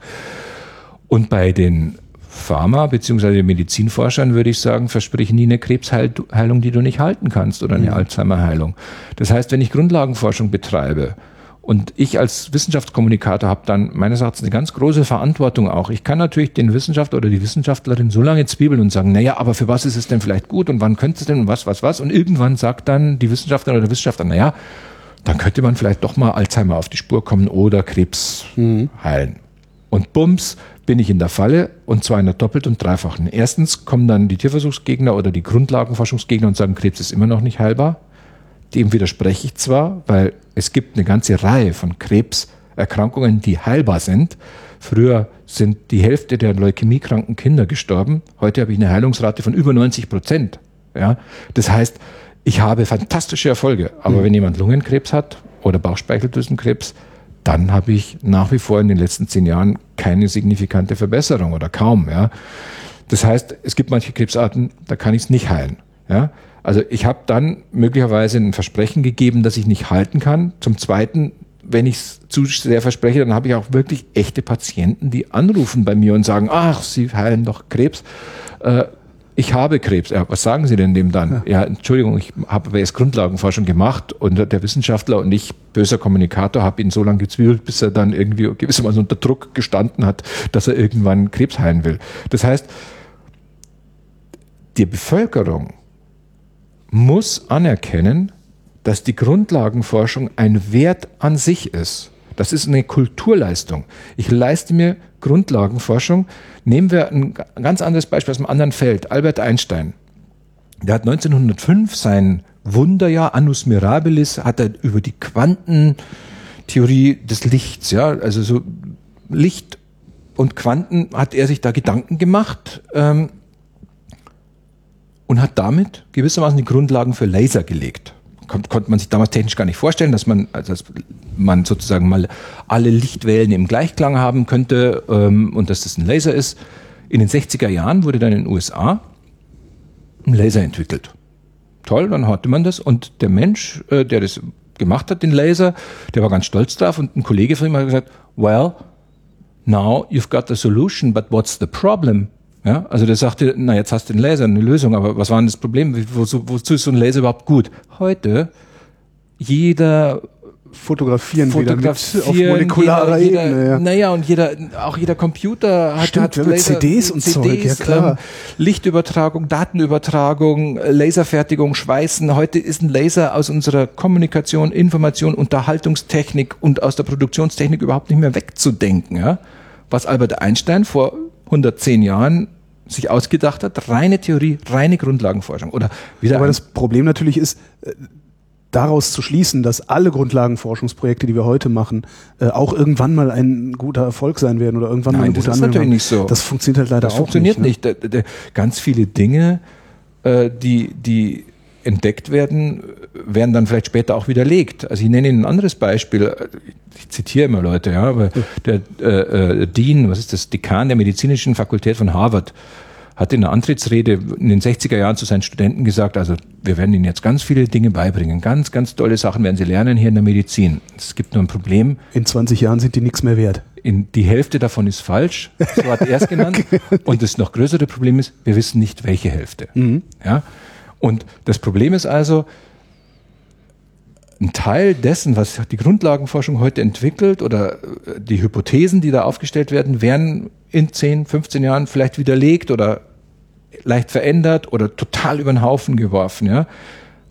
Und bei den Pharma- bzw. Medizinforschern würde ich sagen, versprich nie eine Krebsheilung, die du nicht halten kannst oder eine Alzheimer-Heilung. Das heißt, wenn ich Grundlagenforschung betreibe und ich als Wissenschaftskommunikator habe dann meines Erachtens eine ganz große Verantwortung auch. Ich kann natürlich den Wissenschaftler oder die Wissenschaftlerin so lange zwiebeln und sagen, naja, aber für was ist es denn vielleicht gut und wann könnte es denn und was, was, was? Und irgendwann sagt dann die Wissenschaftlerin oder der Wissenschaftler, naja, dann könnte man vielleicht doch mal Alzheimer auf die Spur kommen oder Krebs heilen. Und bums, bin ich in der Falle und zwar in der doppelt und dreifachen. Erstens kommen dann die Tierversuchsgegner oder die Grundlagenforschungsgegner und sagen, Krebs ist immer noch nicht heilbar. Dem widerspreche ich zwar, weil es gibt eine ganze Reihe von Krebserkrankungen, die heilbar sind. Früher sind die Hälfte der leukämiekranken Kinder gestorben. Heute habe ich eine Heilungsrate von über 90 Prozent. Ja? Das heißt, ich habe fantastische Erfolge. Aber wenn jemand Lungenkrebs hat oder Bauchspeicheldrüsenkrebs, dann habe ich nach wie vor in den letzten zehn Jahren keine signifikante Verbesserung oder kaum. Ja. Das heißt, es gibt manche Krebsarten, da kann ich es nicht heilen. Ja. Also ich habe dann möglicherweise ein Versprechen gegeben, das ich nicht halten kann. Zum Zweiten, wenn ich es zu sehr verspreche, dann habe ich auch wirklich echte Patienten, die anrufen bei mir und sagen, ach, Sie heilen doch Krebs. Äh, ich habe Krebs. Ja, was sagen Sie denn dem dann? Ja, Entschuldigung, ich habe erst Grundlagenforschung gemacht und der Wissenschaftler und ich, böser Kommunikator, habe ihn so lange gezwiebelt, bis er dann irgendwie gewissermaßen unter Druck gestanden hat, dass er irgendwann Krebs heilen will. Das heißt, die Bevölkerung muss anerkennen, dass die Grundlagenforschung ein Wert an sich ist. Das ist eine Kulturleistung. Ich leiste mir Grundlagenforschung. Nehmen wir ein ganz anderes Beispiel aus einem anderen Feld. Albert Einstein. Der hat 1905 sein Wunderjahr Annus Mirabilis hat er über die Quantentheorie des Lichts, ja, also so Licht und Quanten hat er sich da Gedanken gemacht ähm, und hat damit gewissermaßen die Grundlagen für Laser gelegt. Kon konnte man sich damals technisch gar nicht vorstellen, dass man, also dass man sozusagen mal alle Lichtwellen im Gleichklang haben könnte ähm, und dass das ein Laser ist. In den 60er Jahren wurde dann in den USA ein Laser entwickelt. Toll, dann hatte man das und der Mensch, äh, der das gemacht hat, den Laser, der war ganz stolz drauf und ein Kollege von ihm hat gesagt, well, now you've got the solution, but what's the problem? Ja, also der sagte, na jetzt hast du den Laser, eine Lösung, aber was war denn das Problem? Wozu, wozu ist so ein Laser überhaupt gut? Heute, jeder fotografieren, fotografieren auf molekularer jeder, Ebene. Ja. Naja, und jeder, auch jeder Computer hat, Stimmt, hat Laser, CDs und CDs, Zeug, ja klar. Ähm, Lichtübertragung, Datenübertragung, Laserfertigung, Schweißen. Heute ist ein Laser aus unserer Kommunikation, Information, Unterhaltungstechnik und aus der Produktionstechnik überhaupt nicht mehr wegzudenken. Ja? Was Albert Einstein vor 110 Jahren sich ausgedacht hat, reine Theorie, reine Grundlagenforschung. Oder wieder Aber das Problem natürlich ist, äh, daraus zu schließen, dass alle Grundlagenforschungsprojekte, die wir heute machen, äh, auch irgendwann mal ein guter Erfolg sein werden oder irgendwann Nein, mal eine gute Anwendung. Das ist natürlich nicht so. Das funktioniert halt leider das auch funktioniert nicht. Das funktioniert nicht. Ganz viele Dinge, äh, die, die entdeckt werden, werden dann vielleicht später auch widerlegt. Also ich nenne Ihnen ein anderes Beispiel. Ich zitiere immer Leute, ja, aber der äh, äh, Dean, was ist das, Dekan der medizinischen Fakultät von Harvard, hat in einer Antrittsrede in den 60er Jahren zu seinen Studenten gesagt, also wir werden ihnen jetzt ganz viele Dinge beibringen. Ganz, ganz tolle Sachen werden sie lernen hier in der Medizin. Es gibt nur ein Problem. In 20 Jahren sind die nichts mehr wert. In, die Hälfte davon ist falsch, so hat er es [LAUGHS] genannt. Und das noch größere Problem ist, wir wissen nicht, welche Hälfte. Mhm. Ja? Und das Problem ist also, ein Teil dessen, was die Grundlagenforschung heute entwickelt oder äh, die Hypothesen, die da aufgestellt werden, werden in 10, 15 Jahren vielleicht widerlegt oder leicht verändert oder total über den Haufen geworfen, ja.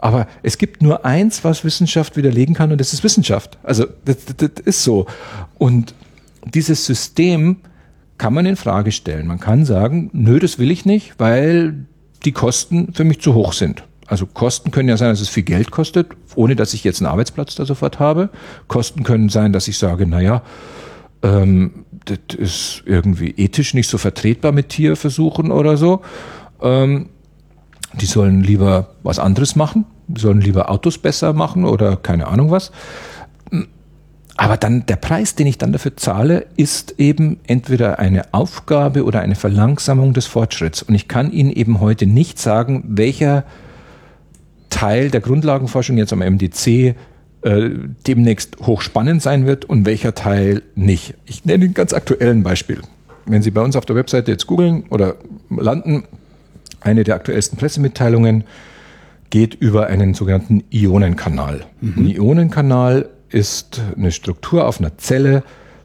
Aber es gibt nur eins, was Wissenschaft widerlegen kann, und das ist Wissenschaft. Also das, das ist so. Und dieses System kann man in Frage stellen. Man kann sagen, nö, das will ich nicht, weil die Kosten für mich zu hoch sind. Also Kosten können ja sein, dass es viel Geld kostet, ohne dass ich jetzt einen Arbeitsplatz da sofort habe. Kosten können sein, dass ich sage, naja, ähm, das ist irgendwie ethisch nicht so vertretbar mit Tierversuchen oder so. Ähm, die sollen lieber was anderes machen, sollen lieber Autos besser machen oder keine Ahnung was. Aber dann der Preis, den ich dann dafür zahle, ist eben entweder eine Aufgabe oder eine Verlangsamung des Fortschritts. Und ich kann Ihnen eben heute nicht sagen, welcher Teil der Grundlagenforschung jetzt am MDC äh, demnächst hochspannend sein wird und welcher Teil nicht. Ich nenne ein ganz aktuellen Beispiel. Wenn Sie bei uns auf der Webseite jetzt googeln oder landen, eine der aktuellsten Pressemitteilungen geht über einen sogenannten Ionenkanal. Mhm. Ein Ionenkanal ist eine Struktur auf einer Zelle,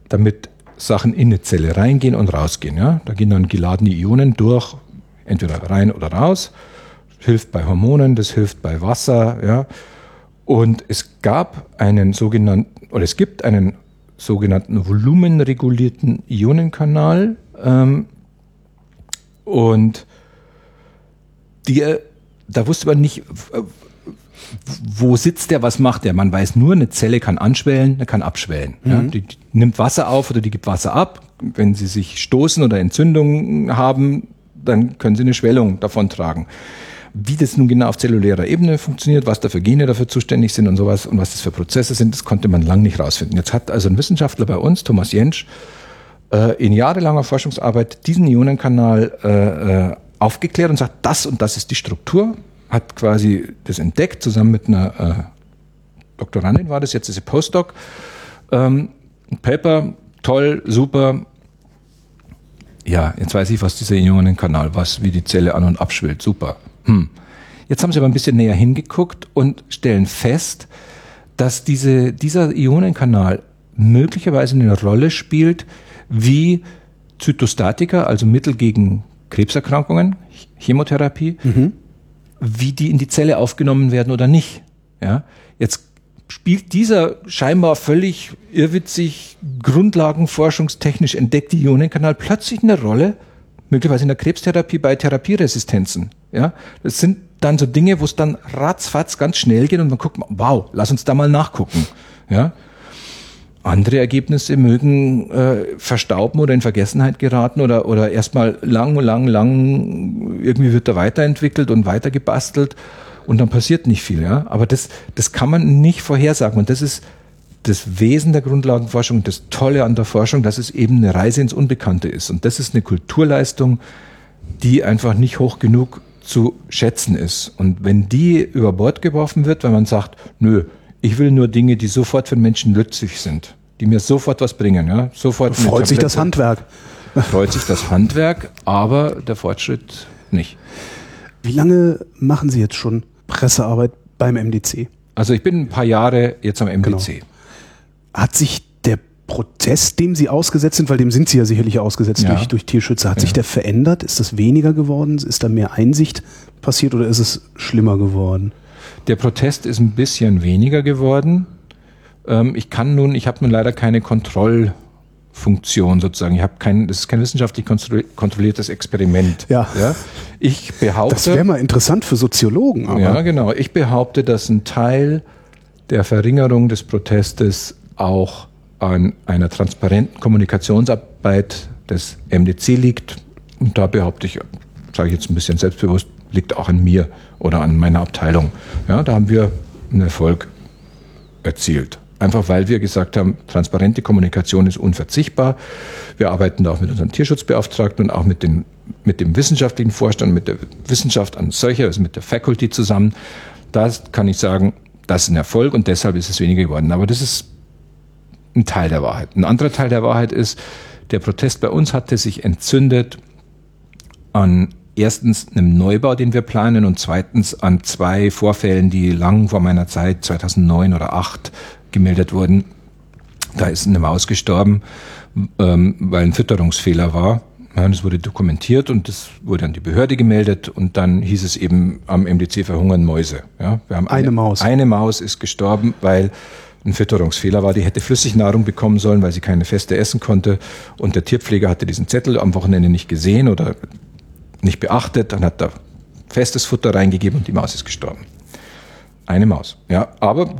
damit Sachen in eine Zelle reingehen und rausgehen. Ja? Da gehen dann geladene Ionen durch, entweder rein oder raus. Das hilft bei Hormonen, das hilft bei Wasser. Ja? Und es gab einen sogenannten, oder es gibt einen sogenannten volumenregulierten Ionenkanal. Ähm, und die, da wusste man nicht, wo sitzt der, was macht der? Man weiß nur, eine Zelle kann anschwellen, kann abschwellen. Mhm. Ja, die, die, nimmt Wasser auf oder die gibt Wasser ab. Wenn sie sich stoßen oder Entzündungen haben, dann können sie eine Schwellung davon tragen. Wie das nun genau auf zellulärer Ebene funktioniert, was da für Gene dafür zuständig sind und sowas und was das für Prozesse sind, das konnte man lang nicht rausfinden. Jetzt hat also ein Wissenschaftler bei uns, Thomas Jentsch, äh, in jahrelanger Forschungsarbeit diesen Ionenkanal äh, äh aufgeklärt und sagt, das und das ist die Struktur, hat quasi das entdeckt, zusammen mit einer äh, Doktorandin war das, jetzt ist sie Postdoc. Ähm, Paper, toll, super. Ja, jetzt weiß ich, was dieser Ionenkanal, was, wie die Zelle an- und abschwillt, super. Hm. Jetzt haben sie aber ein bisschen näher hingeguckt und stellen fest, dass diese, dieser Ionenkanal möglicherweise eine Rolle spielt, wie Zytostatika, also Mittel gegen Krebserkrankungen, Chemotherapie, mhm. Wie die in die Zelle aufgenommen werden oder nicht. Ja, jetzt spielt dieser scheinbar völlig irrwitzig, grundlagenforschungstechnisch entdeckte Ionenkanal plötzlich eine Rolle, möglicherweise in der Krebstherapie bei Therapieresistenten. Ja, das sind dann so Dinge, wo es dann ratzfatz ganz schnell geht und man guckt, wow, lass uns da mal nachgucken. Ja, andere Ergebnisse mögen äh, verstauben oder in Vergessenheit geraten oder, oder erstmal lang, lang, lang irgendwie wird da weiterentwickelt und weitergebastelt und dann passiert nicht viel. Ja? Aber das, das kann man nicht vorhersagen und das ist das Wesen der Grundlagenforschung, das Tolle an der Forschung, dass es eben eine Reise ins Unbekannte ist. Und das ist eine Kulturleistung, die einfach nicht hoch genug zu schätzen ist. Und wenn die über Bord geworfen wird, weil man sagt, nö, ich will nur Dinge, die sofort für Menschen nützlich sind, die mir sofort was bringen. Ja? Sofort freut sich das Handwerk. [LAUGHS] Freut sich das Handwerk, aber der Fortschritt nicht. Wie lange machen Sie jetzt schon Pressearbeit beim MDC? Also ich bin ein paar Jahre jetzt am MDC. Genau. hat sich der Protest, dem Sie ausgesetzt sind, weil dem sind Sie ja sicherlich ausgesetzt Ja. durch, durch Tierschützer, hat Ja. sich der verändert? Ist das weniger geworden? Ist da mehr Einsicht passiert oder ist es schlimmer geworden? Der Protest ist ein bisschen weniger geworden. Ähm, ich kann nun, ich habe nun leider keine Kontrollfunktion sozusagen. Ich habe kein, das ist kein wissenschaftlich kontrolli- kontrolliertes Experiment. Ja. Ich Das wäre behaupte, mal interessant für Soziologen, aber ja genau, ich behaupte, dass ein Teil der Verringerung des Protestes auch an einer transparenten Kommunikationsarbeit des MDC liegt. Und da behaupte ich, sage ich jetzt ein bisschen selbstbewusst, liegt auch an mir oder an meiner Abteilung. Ja, da haben wir einen Erfolg erzielt. Einfach weil wir gesagt haben, transparente Kommunikation ist unverzichtbar. Wir arbeiten da auch mit unseren Tierschutzbeauftragten und auch mit, den, mit dem wissenschaftlichen Vorstand, mit der Wissenschaft an solcher, also mit der Faculty zusammen. Das kann ich sagen, das ist ein Erfolg und deshalb ist es weniger geworden. Aber das ist ein Teil der Wahrheit. Ein anderer Teil der Wahrheit ist, der Protest bei uns hatte sich entzündet an erstens einem Neubau, den wir planen und zweitens an zwei Vorfällen, die lang vor meiner Zeit, 2009 oder 2008, gemeldet wurden. Da ist eine Maus gestorben, ähm, weil ein Fütterungsfehler war. Ja, das wurde dokumentiert und das wurde an die Behörde gemeldet und dann hieß es eben am MDC verhungern Mäuse. Ja, wir haben Eine Maus. Eine Maus ist gestorben, weil ein Fütterungsfehler war. Die hätte Flüssignahrung bekommen sollen, weil sie keine feste essen konnte. Und der Tierpfleger hatte diesen Zettel am Wochenende nicht gesehen oder nicht beachtet. Dann hat er festes Futter reingegeben und die Maus ist gestorben. Eine Maus. Ja, aber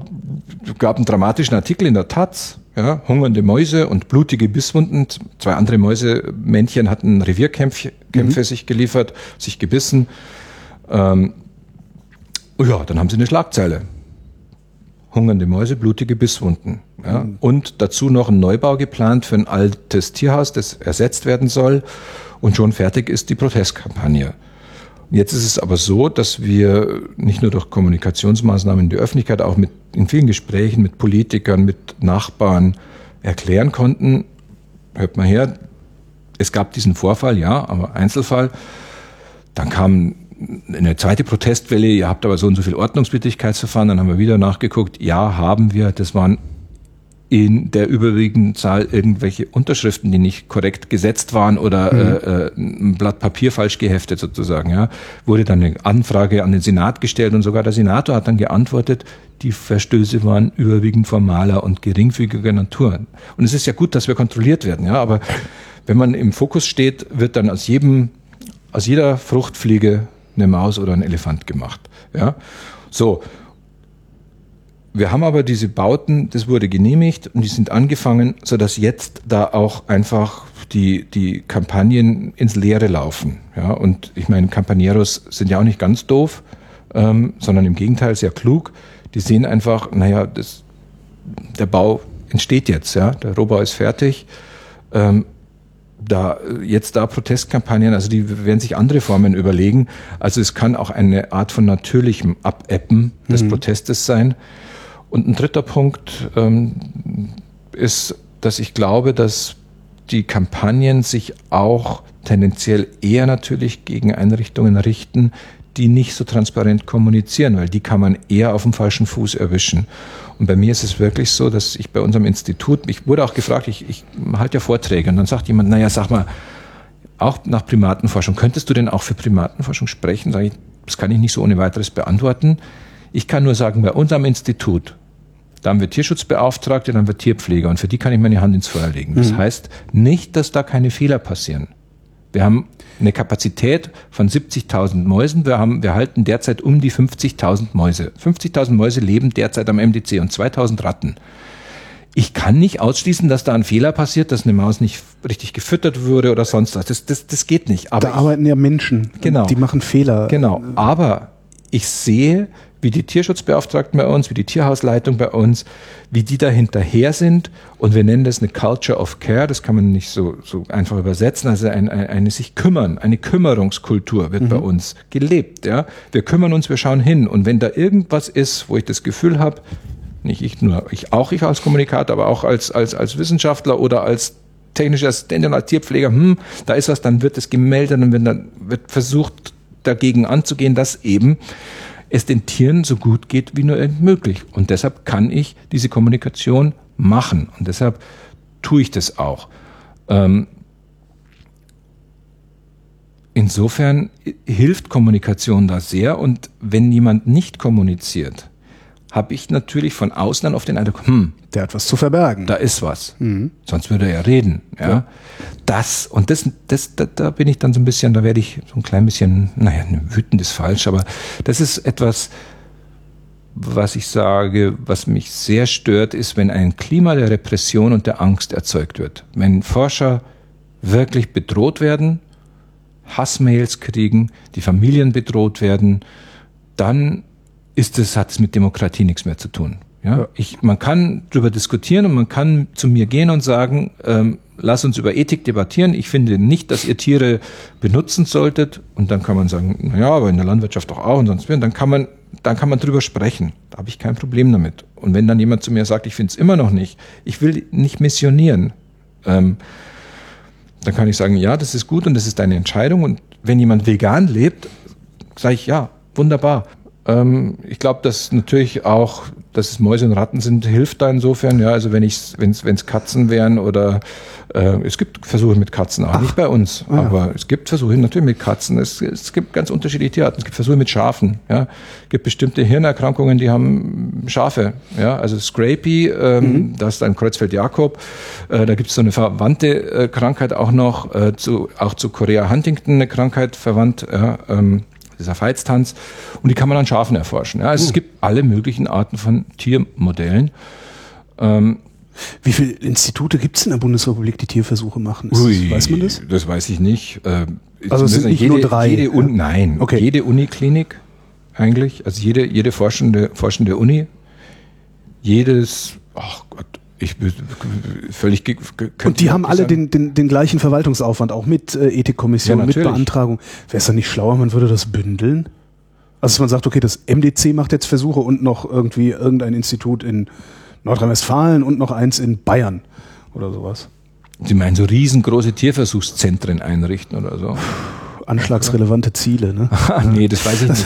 es gab einen dramatischen Artikel in der Taz. Ja, hungernde Mäuse und blutige Bisswunden. Zwei andere Mäusemännchen hatten Revierkämpfe Kämpfe sich geliefert, sich gebissen. Ähm, ja, dann haben sie eine Schlagzeile. Hungernde Mäuse, blutige Bisswunden. Ja. Und dazu noch ein Neubau geplant für ein altes Tierhaus, das ersetzt werden soll. Und schon fertig ist die Protestkampagne. Jetzt ist es aber so, dass wir nicht nur durch Kommunikationsmaßnahmen in die Öffentlichkeit, auch mit, in vielen Gesprächen mit Politikern, mit Nachbarn erklären konnten, hört mal her, es gab diesen Vorfall, ja, aber Einzelfall. Dann kam eine zweite Protestwelle, ihr habt aber so und so viel Ordnungswidrigkeitsverfahren, dann haben wir wieder nachgeguckt, ja, haben wir, das waren in der überwiegenden Zahl irgendwelche Unterschriften, die nicht korrekt gesetzt waren oder äh, äh, ein Blatt Papier falsch geheftet sozusagen. Ja, wurde dann eine Anfrage an den Senat gestellt und sogar der Senator hat dann geantwortet, die Verstöße waren überwiegend formaler und geringfügiger Natur. Und es ist ja gut, dass wir kontrolliert werden, ja, aber wenn man im Fokus steht, wird dann aus jedem, aus jeder Fruchtfliege eine Maus oder ein Elefant gemacht. Ja, so. Wir haben aber diese Bauten, das wurde genehmigt und die sind angefangen, so dass jetzt da auch einfach die, die Kampagnen ins Leere laufen. Ja, und ich meine, Campaneros sind ja auch nicht ganz doof, ähm, sondern im Gegenteil sehr klug. Die sehen einfach, naja, das, der Bau entsteht jetzt, ja, der Rohbau ist fertig. Ähm, da jetzt da Protestkampagnen, also die werden sich andere Formen überlegen. Also es kann auch eine Art von natürlichem Abappen des Mhm. Protestes sein. Und ein dritter Punkt ähm, ist, dass ich glaube, dass die Kampagnen sich auch tendenziell eher natürlich gegen Einrichtungen richten, die nicht so transparent kommunizieren, weil die kann man eher auf dem falschen Fuß erwischen. Und bei mir ist es wirklich so, dass ich bei unserem Institut, ich wurde auch gefragt, ich, ich halte ja Vorträge und dann sagt jemand, naja, sag mal, auch nach Primatenforschung, könntest du denn auch für Primatenforschung sprechen? Sag ich, das kann ich nicht so ohne weiteres beantworten. Ich kann nur sagen, bei unserem Institut, da haben wir Tierschutzbeauftragte, dann haben wir Tierpfleger und für die kann ich meine Hand ins Feuer legen. Das heißt nicht, dass da keine Fehler passieren. Wir haben eine Kapazität von 70.000 Mäusen. Wir, haben, wir halten derzeit um die 50.000 Mäuse. 50.000 Mäuse leben derzeit am MDC und 2.000 Ratten. Ich kann nicht ausschließen, dass da ein Fehler passiert, dass eine Maus nicht richtig gefüttert wurde oder sonst was. Das, das, das geht nicht. Aber da arbeiten ja Menschen. Genau. Die machen Fehler. Genau. Aber ich sehe, wie die Tierschutzbeauftragten bei uns, wie die Tierhausleitung bei uns, wie die da hinterher sind. Und wir nennen das eine Culture of Care. Das kann man nicht so, so einfach übersetzen. Also ein, ein, eine sich kümmern, eine Kümmerungskultur wird bei uns gelebt. Ja, wir kümmern uns, wir schauen hin. Und wenn da irgendwas ist, wo ich das Gefühl habe, nicht ich nur, ich auch ich als Kommunikator, aber auch als, als, als Wissenschaftler oder als technischer Assistent und als Tierpfleger, hm, da ist was, dann wird es gemeldet und wenn dann wird versucht, dagegen anzugehen, dass eben es den Tieren so gut geht wie nur irgend möglich. Und deshalb kann ich diese Kommunikation machen. Und deshalb tue ich das auch. Ähm, insofern hilft Kommunikation da sehr. Und wenn jemand nicht kommuniziert, habe ich natürlich von außen dann auf den Eindruck, hm, der hat was zu verbergen. Da ist was. Mhm. Sonst würde er ja reden. Ja. ja. Das, und das, das, da, da bin ich dann so ein bisschen, da werde ich so ein klein bisschen, naja, wütend ist falsch, aber das ist etwas, was ich sage, was mich sehr stört, ist, wenn ein Klima der Repression und der Angst erzeugt wird. Wenn Forscher wirklich bedroht werden, Hassmails kriegen, die Familien bedroht werden, dann ist es, hat es mit Demokratie nichts mehr zu tun. Ja, ich, man kann darüber diskutieren und man kann zu mir gehen und sagen, ähm, lass uns über Ethik debattieren. Ich finde nicht, dass ihr Tiere benutzen solltet. Und dann kann man sagen, na ja, aber in der Landwirtschaft doch auch und sonst wie. Und dann kann man, dann kann man drüber sprechen. Da habe ich kein Problem damit. Und wenn dann jemand zu mir sagt, ich finde es immer noch nicht, ich will nicht missionieren, ähm, dann kann ich sagen, ja, das ist gut und das ist deine Entscheidung. Und wenn jemand vegan lebt, sage ich, ja, wunderbar. Ähm, ich glaube, dass natürlich auch, dass es Mäuse und Ratten sind, hilft da insofern. Ja, also wenn ich, wenn es Katzen wären oder äh, es gibt Versuche mit Katzen, auch Ach. nicht bei uns, ah, aber es gibt Versuche natürlich mit Katzen. Es, es gibt ganz unterschiedliche Tierarten. Es gibt Versuche mit Schafen. Ja, es gibt bestimmte Hirnerkrankungen, die haben Schafe. Ja, also Scrapie, ähm, mhm. das ist ein Kreuzfeld-Jakob. Äh, da gibt es so eine verwandte äh, Krankheit auch noch, äh, zu, auch zu Korea Huntington eine Krankheit verwandt. Ja, ähm, dieser Veitstanz. Und die kann man an Schafen erforschen. Ja, also uh. Es gibt alle möglichen Arten von Tiermodellen. Ähm, wie viele Institute gibt es in der Bundesrepublik, die Tierversuche machen? Ist, ui, weiß man das? Das weiß ich nicht. Äh, also es sind nicht jede, nur drei? Jede Un ja. Nein, okay. jede Uniklinik eigentlich, also jede, jede forschende, forschende Uni, jedes, ach Gott, ich völlig Und die haben alle den, den, den gleichen Verwaltungsaufwand, auch mit äh, Ethikkommission, ja, mit Beantragung. Wäre es dann nicht schlauer, man würde das bündeln? Also man sagt, okay, das MDC macht jetzt Versuche und noch irgendwie irgendein Institut in Nordrhein-Westfalen und noch eins in Bayern oder sowas. Sie meinen so riesengroße Tierversuchszentren einrichten oder so? Anschlagsrelevante Ziele, ne? [LAUGHS] nee, das weiß ich nicht.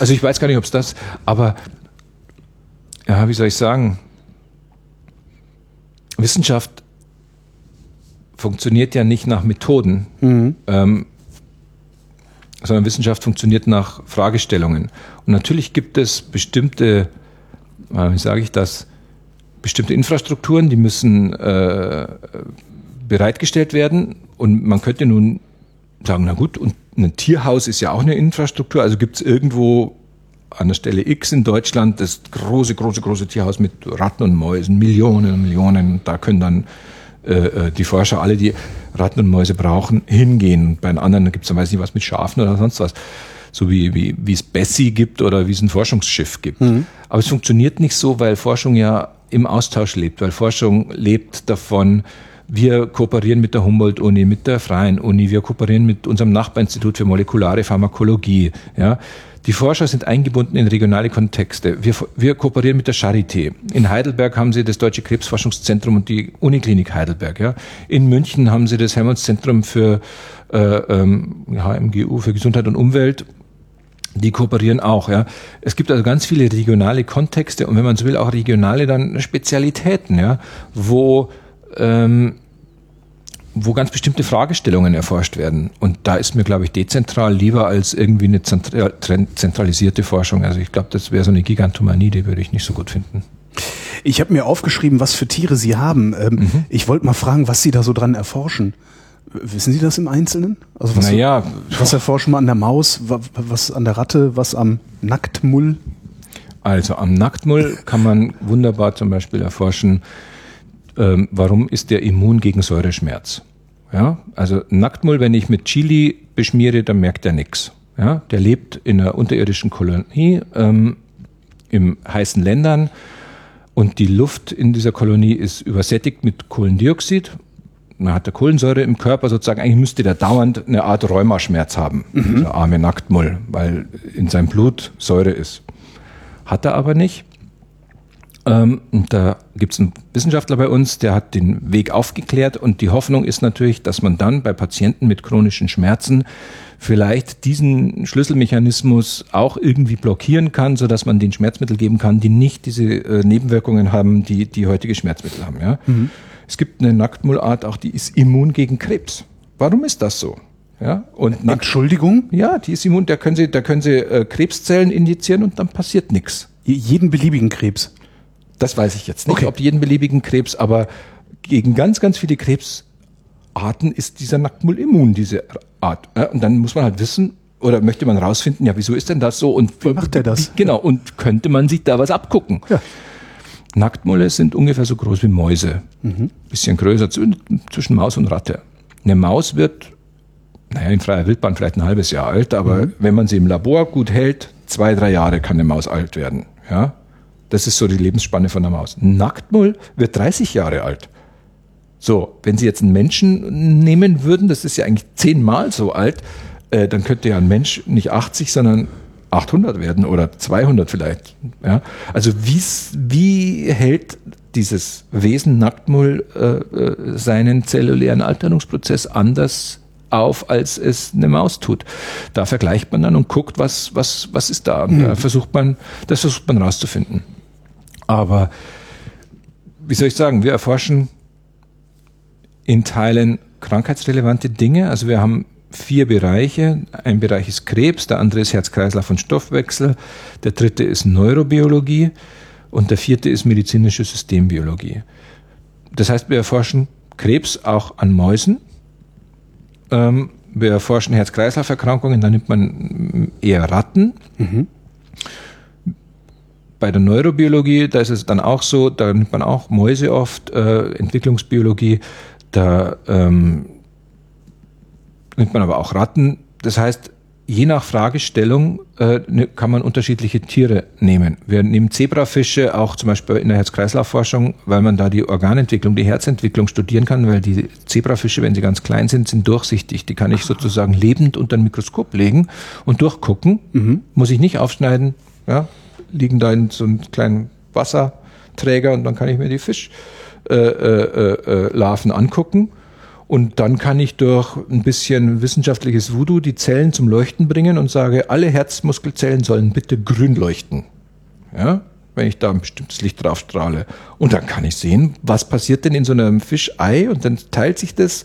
Also ich weiß gar nicht, ob es das, aber ja, wie soll ich sagen? Wissenschaft funktioniert ja nicht nach Methoden, mhm. ähm, sondern Wissenschaft funktioniert nach Fragestellungen. Und natürlich gibt es bestimmte, äh, wie sage ich das, bestimmte Infrastrukturen, die müssen äh, bereitgestellt werden. Und man könnte nun sagen, na gut, und ein Tierhaus ist ja auch eine Infrastruktur. Also gibt es irgendwo an der Stelle X in Deutschland das große, große, große Tierhaus mit Ratten und Mäusen, Millionen und Millionen. Da können dann äh, äh die Forscher, alle, die Ratten und Mäuse brauchen, hingehen. Bei den anderen gibt es dann weiß nicht was mit Schafen oder sonst was. So wie, wie, wie es Bessie gibt oder wie es ein Forschungsschiff gibt. Mhm. Aber es funktioniert nicht so, weil Forschung ja im Austausch lebt, weil Forschung lebt davon, wir kooperieren mit der Humboldt-Uni, mit der Freien Uni, wir kooperieren mit unserem Nachbarinstitut für molekulare Pharmakologie. Ja. Die Forscher sind eingebunden in regionale Kontexte. Wir, wir kooperieren mit der Charité. In Heidelberg haben sie das Deutsche Krebsforschungszentrum und die Uniklinik Heidelberg. Ja. In München haben sie das Helmholtz-Zentrum für äh, ähm, HMGU, für Gesundheit und Umwelt die kooperieren auch, ja. Es gibt also ganz viele regionale Kontexte und wenn man so will, auch regionale dann Spezialitäten, ja, wo ähm, wo ganz bestimmte Fragestellungen erforscht werden. Und da ist mir, glaube ich, dezentral lieber als irgendwie eine zentralisierte Forschung. Also ich glaube, das wäre so eine Gigantomanie, die würde ich nicht so gut finden. Ich habe mir aufgeschrieben, was für Tiere Sie haben. Ähm, mhm. Ich wollte mal fragen, was Sie da so dran erforschen. Wissen Sie das im Einzelnen? Also was, naja, was erforschen wir an der Maus, was an der Ratte, was am Nacktmull? Also am Nacktmull kann man wunderbar zum Beispiel erforschen, ähm, warum ist der immun gegen Säureschmerz? Ja, also Nacktmull, wenn ich mit Chili beschmiere, dann merkt er nichts. Ja, der lebt in einer unterirdischen Kolonie ähm, im heißen Ländern und die Luft in dieser Kolonie ist übersättigt mit Kohlendioxid. Man hat der Kohlensäure im Körper sozusagen, eigentlich müsste der dauernd eine Art Rheumaschmerz haben, mhm. dieser arme Nacktmull, weil in seinem Blut Säure ist. Hat er aber nicht. Ähm, da gibt es einen Wissenschaftler bei uns, der hat den Weg aufgeklärt und die Hoffnung ist natürlich, dass man dann bei Patienten mit chronischen Schmerzen vielleicht diesen Schlüsselmechanismus auch irgendwie blockieren kann, so dass man den Schmerzmittel geben kann, die nicht diese äh, Nebenwirkungen haben, die die heutige Schmerzmittel haben. Ja? Mhm. Es gibt eine Nacktmullart, auch die ist immun gegen Krebs. Warum ist das so? Ja, und Nackt Entschuldigung? Ja, die ist immun, da können Sie, da können Sie äh, Krebszellen injizieren und dann passiert nichts. Jeden beliebigen Krebs. Das weiß ich jetzt nicht, okay. ob jeden beliebigen Krebs, aber gegen ganz, ganz viele Krebsarten ist dieser Nacktmull immun, diese Art. Und dann muss man halt wissen, oder möchte man rausfinden, ja, wieso ist denn das so? Und wie macht er das? Genau, und könnte man sich da was abgucken? Ja. Nacktmulle sind ungefähr so groß wie Mäuse. Mhm. Bisschen größer, zwischen Maus und Ratte. Eine Maus wird, naja, in freier Wildbahn vielleicht ein halbes Jahr alt, aber mhm. wenn man sie im Labor gut hält, zwei, drei Jahre kann eine Maus alt werden. Ja? Das ist so die Lebensspanne von der Maus. Ein Nacktmull wird 30 Jahre alt. So, wenn Sie jetzt einen Menschen nehmen würden, das ist ja eigentlich zehnmal so alt, äh, dann könnte ja ein Mensch nicht 80, sondern 800 werden oder 200 vielleicht. Ja? Also wie, wie hält dieses Wesen Nacktmull äh, äh, seinen zellulären Alterungsprozess anders auf, als es eine Maus tut. Da vergleicht man dann und guckt, was, was, was ist da. Mhm. Da versucht man, das versucht man rauszufinden. Aber wie soll ich sagen, wir erforschen in Teilen krankheitsrelevante Dinge. Also wir haben vier Bereiche. Ein Bereich ist Krebs, der andere ist Herz-Kreislauf und Stoffwechsel, der dritte ist Neurobiologie und der vierte ist medizinische Systembiologie. Das heißt, wir erforschen Krebs auch an Mäusen. Ähm, wir erforschen Herz-Kreislauf-Erkrankungen, da nimmt man eher Ratten. Mhm bei der Neurobiologie, da ist es dann auch so, da nimmt man auch Mäuse oft, äh, Entwicklungsbiologie, da ähm, nimmt man aber auch Ratten. Das heißt, je nach Fragestellung äh, ne, kann man unterschiedliche Tiere nehmen. Wir nehmen Zebrafische auch zum Beispiel in der Herz-Kreislauf-Forschung, weil man da die Organentwicklung, die Herzentwicklung studieren kann, weil die Zebrafische, wenn sie ganz klein sind, sind durchsichtig. Die kann ich sozusagen lebend unter ein Mikroskop legen und durchgucken. Mhm. Muss ich nicht aufschneiden, ja, liegen da in so einem kleinen Wasserträger und dann kann ich mir die Fischlarven äh, äh, äh, angucken. Und dann kann ich durch ein bisschen wissenschaftliches Voodoo die Zellen zum Leuchten bringen und sage, alle Herzmuskelzellen sollen bitte grün leuchten. Ja, wenn ich da ein bestimmtes Licht drauf strahle. Und dann kann ich sehen, was passiert denn in so einem Fischei und dann teilt sich das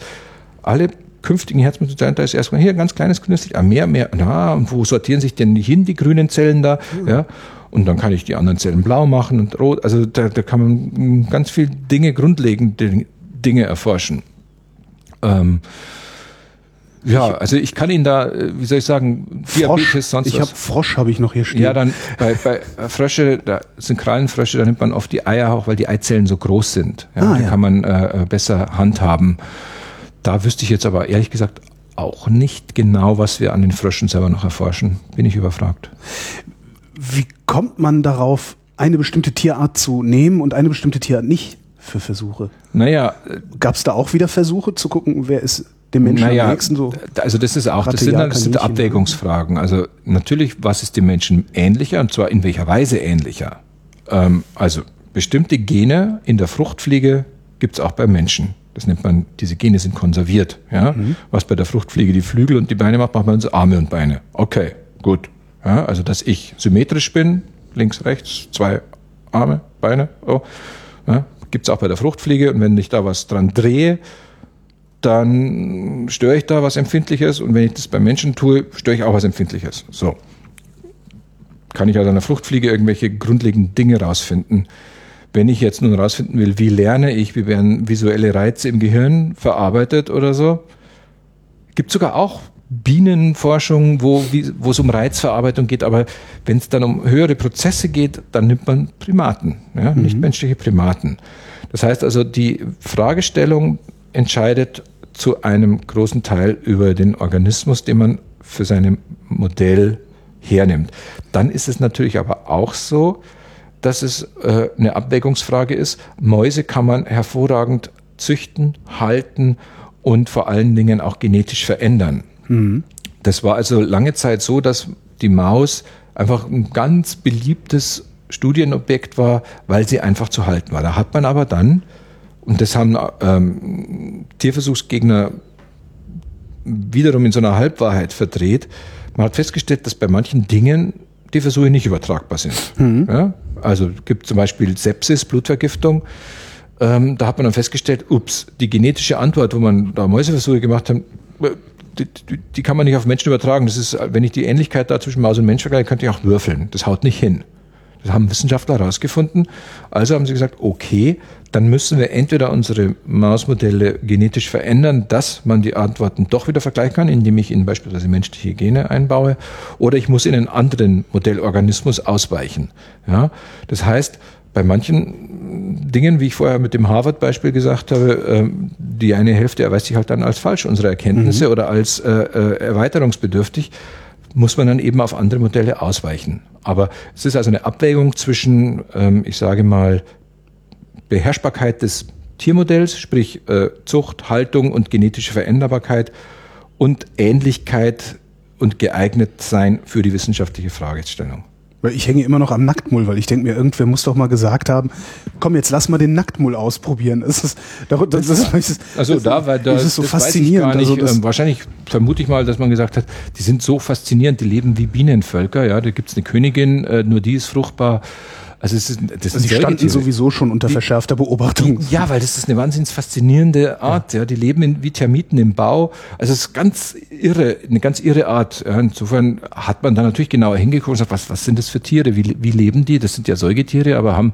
alle künftigen Herzmuskelzellen, da ist erstmal hier ein ganz kleines grünes Licht, ah, mehr, mehr, na, und wo sortieren sich denn hin die grünen Zellen da? Mhm. Ja, und dann kann ich die anderen Zellen blau machen und rot. Also da, da kann man ganz viel Dinge, grundlegende Dinge erforschen. Ähm, ja, also ich kann Ihnen da, äh, wie soll ich sagen, Diabetes, Frosch, sonst Ich habe Frosch habe ich noch hier stehen. Ja, dann bei, bei Frösche, da sind Krallenfrösche, da nimmt man oft die Eier auch, weil die Eizellen so groß sind. Ja, ah, da ja. kann man äh, äh, besser handhaben. Da wüsste ich jetzt aber ehrlich gesagt auch nicht genau, was wir an den Fröschen selber noch erforschen. Bin ich überfragt. Wie kommt man darauf, eine bestimmte Tierart zu nehmen und eine bestimmte Tierart nicht für Versuche? Naja. Gab es da auch wieder Versuche zu gucken, wer ist dem Menschen naja, am nächsten so? Also das ist auch, das sind, das sind Abwägungsfragen. Also natürlich, was ist dem Menschen ähnlicher und zwar in welcher Weise ähnlicher? Ähm, also bestimmte Gene in der Fruchtfliege gibt es auch beim Menschen. Das nennt man, diese Gene sind konserviert. Ja? Mhm. Was bei der Fruchtfliege die Flügel und die Beine macht, macht man so Arme und Beine. Okay, gut. Ja, also, dass ich symmetrisch bin, links, rechts, zwei Arme, Beine, oh, ja, gibt es auch bei der Fruchtfliege. Und wenn ich da was dran drehe, dann störe ich da was Empfindliches. Und wenn ich das beim Menschen tue, störe ich auch was Empfindliches. So. Kann ich an der Fruchtfliege irgendwelche grundlegenden Dinge rausfinden. Wenn ich jetzt nun rausfinden will, wie lerne ich, wie werden visuelle Reize im Gehirn verarbeitet oder so, gibt sogar auch Bienenforschung, wo wo es um Reizverarbeitung geht, aber wenn es dann um höhere Prozesse geht, dann nimmt man Primaten, ja, mhm. nichtmenschliche Primaten. Das heißt also, die Fragestellung entscheidet zu einem großen Teil über den Organismus, den man für sein Modell hernimmt. Dann ist es natürlich aber auch so, dass es äh, eine Abwägungsfrage ist. Mäuse kann man hervorragend züchten, halten und vor allen Dingen auch genetisch verändern. Mhm. Das war also lange Zeit so, dass die Maus einfach ein ganz beliebtes Studienobjekt war, weil sie einfach zu halten war. Da hat man aber dann, und das haben ähm, Tierversuchsgegner wiederum in so einer Halbwahrheit verdreht, man hat festgestellt, dass bei manchen Dingen die Versuche nicht übertragbar sind. Mhm. Ja? Also gibt zum Beispiel Sepsis, Blutvergiftung. Ähm, da hat man dann festgestellt, ups, die genetische Antwort, wo man da Mäuseversuche gemacht hat, die, die, kann man nicht auf Menschen übertragen. Das ist, wenn ich die Ähnlichkeit da zwischen Maus und Mensch vergleiche, könnte ich auch würfeln. Das haut nicht hin. Das haben Wissenschaftler herausgefunden. Also haben sie gesagt, okay, dann müssen wir entweder unsere Mausmodelle genetisch verändern, dass man die Antworten doch wieder vergleichen kann, indem ich ihnen beispielsweise menschliche Gene einbaue, oder ich muss in einen anderen Modellorganismus ausweichen. Ja, das heißt, bei manchen Dingen, wie ich vorher mit dem Harvard-Beispiel gesagt habe, ähm, die eine Hälfte erweist sich halt dann als falsch, unsere Erkenntnisse, mhm. oder als äh, äh, erweiterungsbedürftig, muss man dann eben auf andere Modelle ausweichen. Aber es ist also eine Abwägung zwischen, ähm, ich sage mal, Beherrschbarkeit des Tiermodells, sprich äh, Zucht, Haltung und genetische Veränderbarkeit und Ähnlichkeit und geeignet sein für die wissenschaftliche Fragestellung. Weil ich hänge immer noch am Nacktmull, weil ich denke mir, irgendwer muss doch mal gesagt haben, komm, jetzt lass mal den Nacktmull ausprobieren. Das ist, das, das, das, also da, weil da, das ist so faszinierend. Nicht, also ähm, wahrscheinlich vermute ich mal, dass man gesagt hat, die sind so faszinierend, die leben wie Bienenvölker. Ja, da gibt's eine Königin, äh, nur die ist fruchtbar. Also, es ist, das also die standen sowieso schon unter die, verschärfter Beobachtung. Ja, weil das ist eine wahnsinnig faszinierende Art. Ja. ja. die leben in, wie Termiten im Bau. Also es ist ganz irre, eine ganz irre Art. Insofern hat man da natürlich genauer hingeguckt und gesagt, was, was sind das für Tiere? Wie, wie leben die? Das sind ja Säugetiere, aber haben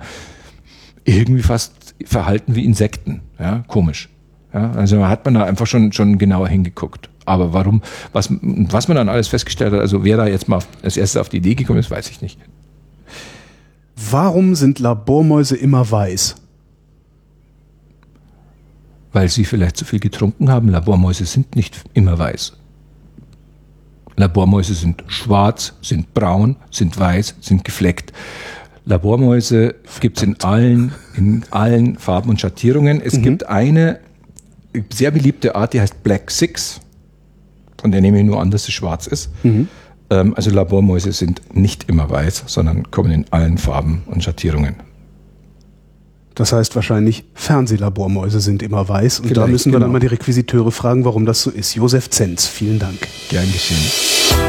irgendwie fast Verhalten wie Insekten. Ja, komisch. Ja, also hat man da einfach schon, schon genauer hingeguckt. Aber warum, was, was man dann alles festgestellt hat, also wer da jetzt mal als erstes auf die Idee gekommen ist, weiß ich nicht. Warum sind Labormäuse immer weiß? Weil sie vielleicht zu viel getrunken haben. Labormäuse sind nicht immer weiß. Labormäuse sind schwarz, sind braun, sind weiß, sind gefleckt. Labormäuse gibt es in allen, in allen Farben und Schattierungen. Es mhm. gibt eine sehr beliebte Art, die heißt Black Six. Von der nehme ich nur an, dass sie schwarz ist. Mhm. Ähm, also Labormäuse sind nicht immer weiß, sondern kommen in allen Farben und Schattierungen. Das heißt wahrscheinlich, Fernsehlabormäuse sind immer weiß. Und Vielleicht, da müssen wir genau. dann mal die Requisiteure fragen, warum das so ist. Josef Zenz, vielen Dank. Gern geschehen.